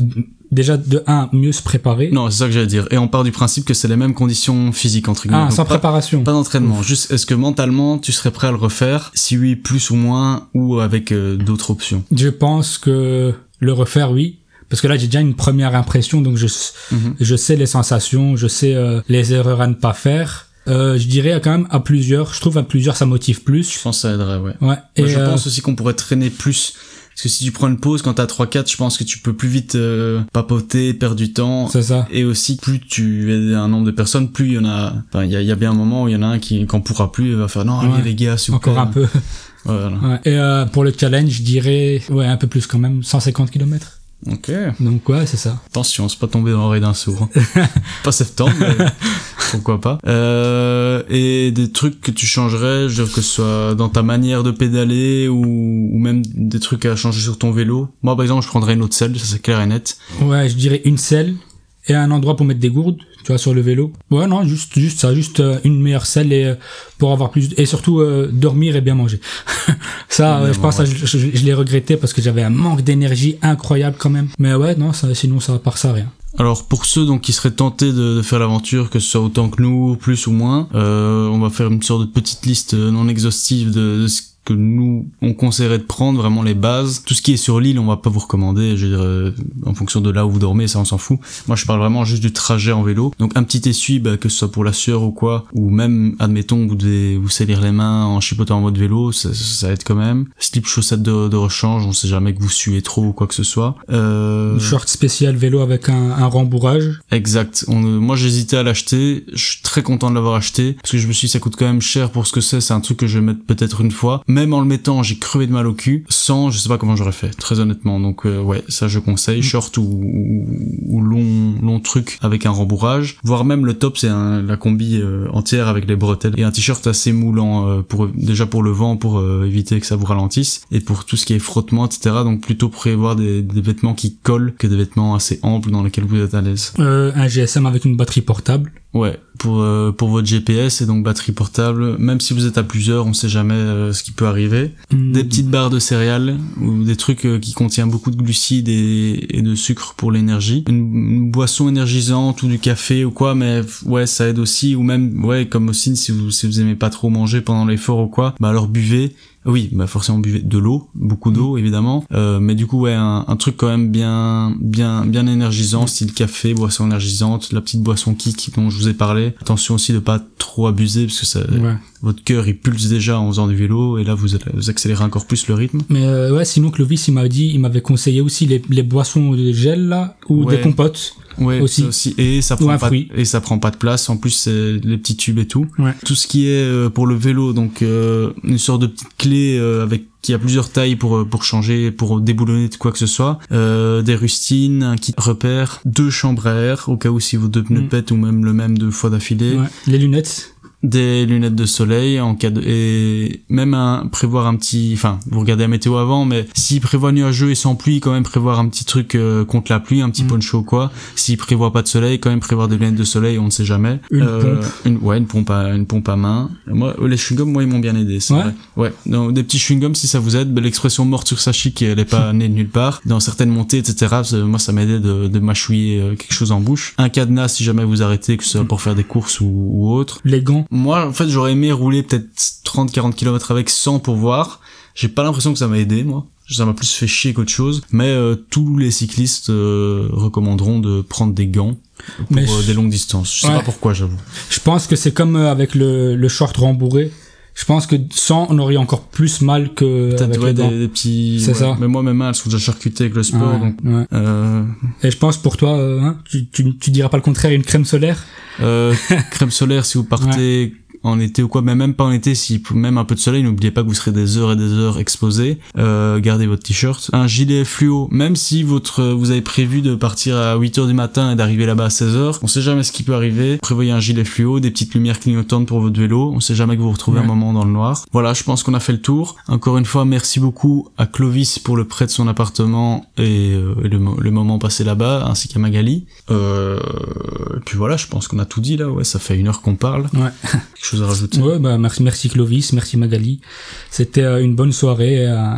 déjà de un mieux se préparer. Non c'est ça que j'allais dire. Et on part du principe que c'est les mêmes conditions physiques entre guillemets. Ah Donc, sans pas- préparation. Pas d'entraînement, juste est-ce que mentalement tu serais prêt à le refaire? Si oui, plus ou moins, ou avec euh, d'autres options? Je pense que le refaire oui. Parce que là j'ai déjà une première impression donc je Mhm. je sais les sensations je sais euh, les erreurs à ne pas faire. Euh, je dirais quand même à plusieurs je trouve à plusieurs ça motive plus. Je pense que ça aiderait, ouais. ouais et Moi, je euh, pense aussi qu'on pourrait traîner plus. Parce que si tu prends une pause quand t'as 3-4, je pense que tu peux plus vite euh, papoter, perdre du temps. c'est ça Et aussi, plus tu es un nombre de personnes, plus il y en a... Enfin, il y a, il y a bien un moment où il y en a un qui, quand pourra plus, va faire « Non, allez les gars, s'il encore un peu Voilà. ouais. et euh, pour le challenge je dirais ouais un peu plus quand même 150 km Ok. donc ouais c'est ça Attention, c'est pas tombé dans l'oreille d'un sourd. pas septembre, mais pourquoi pas. Euh, et des trucs que tu changerais, je veux dire que ce soit dans ta manière de pédaler ou, ou même des trucs à changer sur ton vélo. Moi, par exemple, je prendrais une autre selle, ça c'est clair et net. Ouais, je dirais une selle et un endroit pour mettre des gourdes, tu vois, sur le vélo. Ouais, non, juste, juste ça, juste euh, une meilleure selle et euh, pour avoir plus et surtout euh, dormir et bien manger. ça, ouais, je pense, ouais. ça, je, je- je l'ai regretté parce que j'avais un manque d'énergie incroyable quand même. Mais ouais, non, ça, sinon ça, part ça, rien. Alors pour ceux donc qui seraient tentés de, de faire l'aventure, que ce soit autant que nous, plus ou moins, euh, on va faire une sorte de petite liste non exhaustive de, de ce que nous on conseillerait de prendre vraiment les bases. Tout ce qui est sur l'île, on va pas vous recommander. Je veux dire, euh, en fonction de là où vous dormez, ça on s'en fout. Moi je parle vraiment juste du trajet en vélo. Donc un petit essuie, bah, que ce soit pour la sueur ou quoi, ou même admettons vous devez vous salir les mains en chipotant en mode vélo, ça, ça aide quand même. Slip chaussettes de, de rechange, on sait jamais que vous suez trop ou quoi que ce soit. Euh... Une short spécial vélo avec un, un rembourrage. Exact. On, euh, moi, j'hésitais à l'acheter. Je suis très content de l'avoir acheté parce que je me suis dit ça coûte quand même cher pour ce que c'est. C'est un truc que je vais mettre peut-être une fois. Même en le mettant, j'ai crevé de mal au cul. Sans, je sais pas comment j'aurais fait, très honnêtement. Donc euh, ouais, ça je conseille. Short ou, ou, ou long long truc avec un rembourrage. Voire même le top, c'est la combi euh, entière avec les bretelles et un t-shirt assez moulant euh, pour déjà pour le vent pour euh, éviter que ça vous ralentisse et pour tout ce qui est frottement etc. Donc plutôt prévoir des, des vêtements qui collent que des vêtements assez amples dans lesquels vous êtes à l'aise. Euh, un GSM avec une batterie portable. Ouais, pour euh, pour votre GPS et donc batterie portable, même si vous êtes à plusieurs, on sait jamais euh, ce qui peut arriver. Hmm. Des petites barres de céréales ou des trucs euh, qui contiennent beaucoup de glucides et, et de sucre pour l'énergie. Une, une boisson énergisante ou du café ou quoi, mais ouais, ça aide aussi. Ou même, ouais, comme aussi si vous si vous aimez pas trop manger pendant l'effort ou quoi, bah alors buvez. Oui, bah forcément buvez de l'eau, beaucoup d'eau évidemment, euh, mais du coup ouais un, un truc quand même bien bien bien énergisant, style café, boisson énergisante, la petite boisson kick dont je vous ai parlé. Attention aussi de pas trop abuser parce que ça, Ouais. votre cœur il pulse déjà en faisant du vélo et là vous, accélérez encore plus le rythme. Mais euh, ouais, sinon Clovis, il m'a dit, il m'avait conseillé aussi les, les boissons de gel là ou Ouais. des compotes. Ouais, Aussi. ça aussi. Et ça prend pas fruit. et ça prend pas de place. En plus c'est les petits tubes et tout. Ouais. Tout ce qui est euh, pour le vélo, donc euh, une sorte de petite clé euh, avec qui a plusieurs tailles pour pour changer, pour déboulonner de quoi que ce soit. Euh, des rustines, un kit repère, deux chambres à air au cas où si vos deux pneus Mm. pètent ou même le même deux fois d'affilée. Ouais. Les lunettes. Des lunettes de soleil en cas de et même un prévoir un petit enfin vous regardez la météo avant mais s'il prévoit nuageux et sans pluie quand même prévoir un petit truc euh, contre la pluie un petit Mm. poncho ou quoi. S'il prévoit pas de soleil quand même prévoir des lunettes de soleil on ne sait jamais. Une pompe. une ouais une pompe à une pompe à main. Moi les chewing-gums moi ils m'ont bien aidé c'est Ouais. vrai. Ouais. Donc, des petits chewing-gums si ça vous aide ben, l'expression morte sur sa chic elle est pas née de nulle part. Dans certaines montées etc moi ça m'aidait de, de mâchouiller euh, quelque chose en bouche. Un cadenas si jamais vous arrêtez que ce soit pour faire des courses ou, ou autre. Les gants. Moi, en fait, j'aurais aimé rouler peut-être 30-40 km avec 100 pour voir. J'ai pas l'impression que ça m'a aidé, moi. Ça m'a plus fait chier qu'autre chose. Mais euh, tous les cyclistes euh, recommanderont de prendre des gants pour euh, je- des longues distances. Je sais Ouais. pas pourquoi, j'avoue. Je pense que c'est comme euh, avec le, le short rembourré. Je pense que sans, on aurait encore plus mal que Peut-être ouais, des, des petits... C'est ouais. ça. Mais moi, mes mains, elles sont déjà charcutées avec le sport. Ouais, donc, ouais. euh, Et je pense pour toi, euh, hein, tu, tu, tu diras pas le contraire, une crème solaire? euh, crème solaire, si vous partez en été ou quoi, mais même pas en été, si même un peu de soleil, n'oubliez pas que vous serez des heures et des heures exposés. Euh, gardez votre t-shirt, un gilet fluo, même si votre vous avez prévu de partir à 8h du matin et d'arriver là-bas à 16h, on sait jamais ce qui peut arriver. Prévoyez un gilet fluo, des petites lumières clignotantes pour votre vélo, on sait jamais que vous vous retrouvez un moment dans le noir. Voilà, je pense qu'on a fait le tour. Encore une fois, merci beaucoup à Clovis pour le prêt de son appartement et, euh, le, moment passé là-bas, ainsi qu'à Magali. Euh, et puis voilà, je pense qu'on a tout dit là, ouais, ça fait une heure qu'on parle. Ouais. Rajouter? Bah merci, merci Clovis, merci Magali. C'était euh, une bonne soirée. Euh,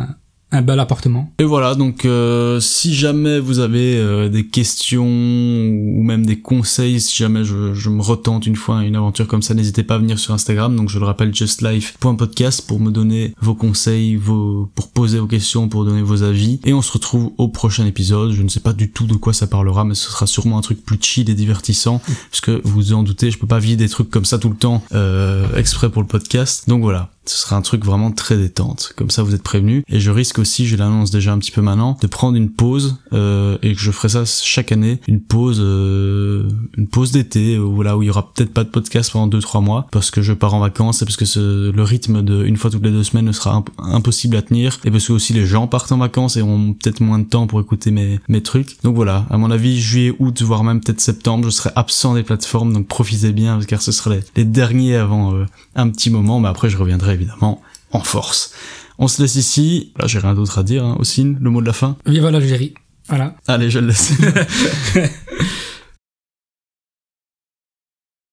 un bel appartement. Et voilà, donc euh, si jamais vous avez euh, des questions ou même des conseils, si jamais je, je, me retente une fois une aventure comme ça, n'hésitez pas à venir sur Instagram. Donc je le rappelle, justlife.podcast pour me donner vos conseils, vos pour poser vos questions, pour donner vos avis. Et on se retrouve au prochain épisode. Je ne sais pas du tout de quoi ça parlera, mais ce sera sûrement un truc plus chill et divertissant, parce que vous vous en doutez, je peux pas vivre des trucs comme ça tout le temps euh, exprès pour le podcast. Donc voilà, ce sera un truc vraiment très détente. Comme ça, vous êtes prévenus. Et je risque aussi, je l'annonce déjà un petit peu maintenant, de prendre une pause euh, et que je ferai ça chaque année, une pause, euh, une pause d'été, où là où il y aura peut-être pas de podcast pendant 2-3 mois parce que je pars en vacances et parce que ce, le rythme de une fois toutes les deux semaines ne sera impossible à tenir et parce que aussi les gens partent en vacances et ont peut-être moins de temps pour écouter mes mes trucs. Donc voilà, à mon avis, juillet, août, voire même peut-être septembre, je serai absent des plateformes, donc profitez bien car ce sera les, les derniers avant euh, un petit moment, mais après je reviendrai évidemment en force. On se laisse ici. Là, j'ai rien d'autre à dire. Hein. Ossine, le mot de la fin voilà, Jerry. Voilà. Allez, je le laisse.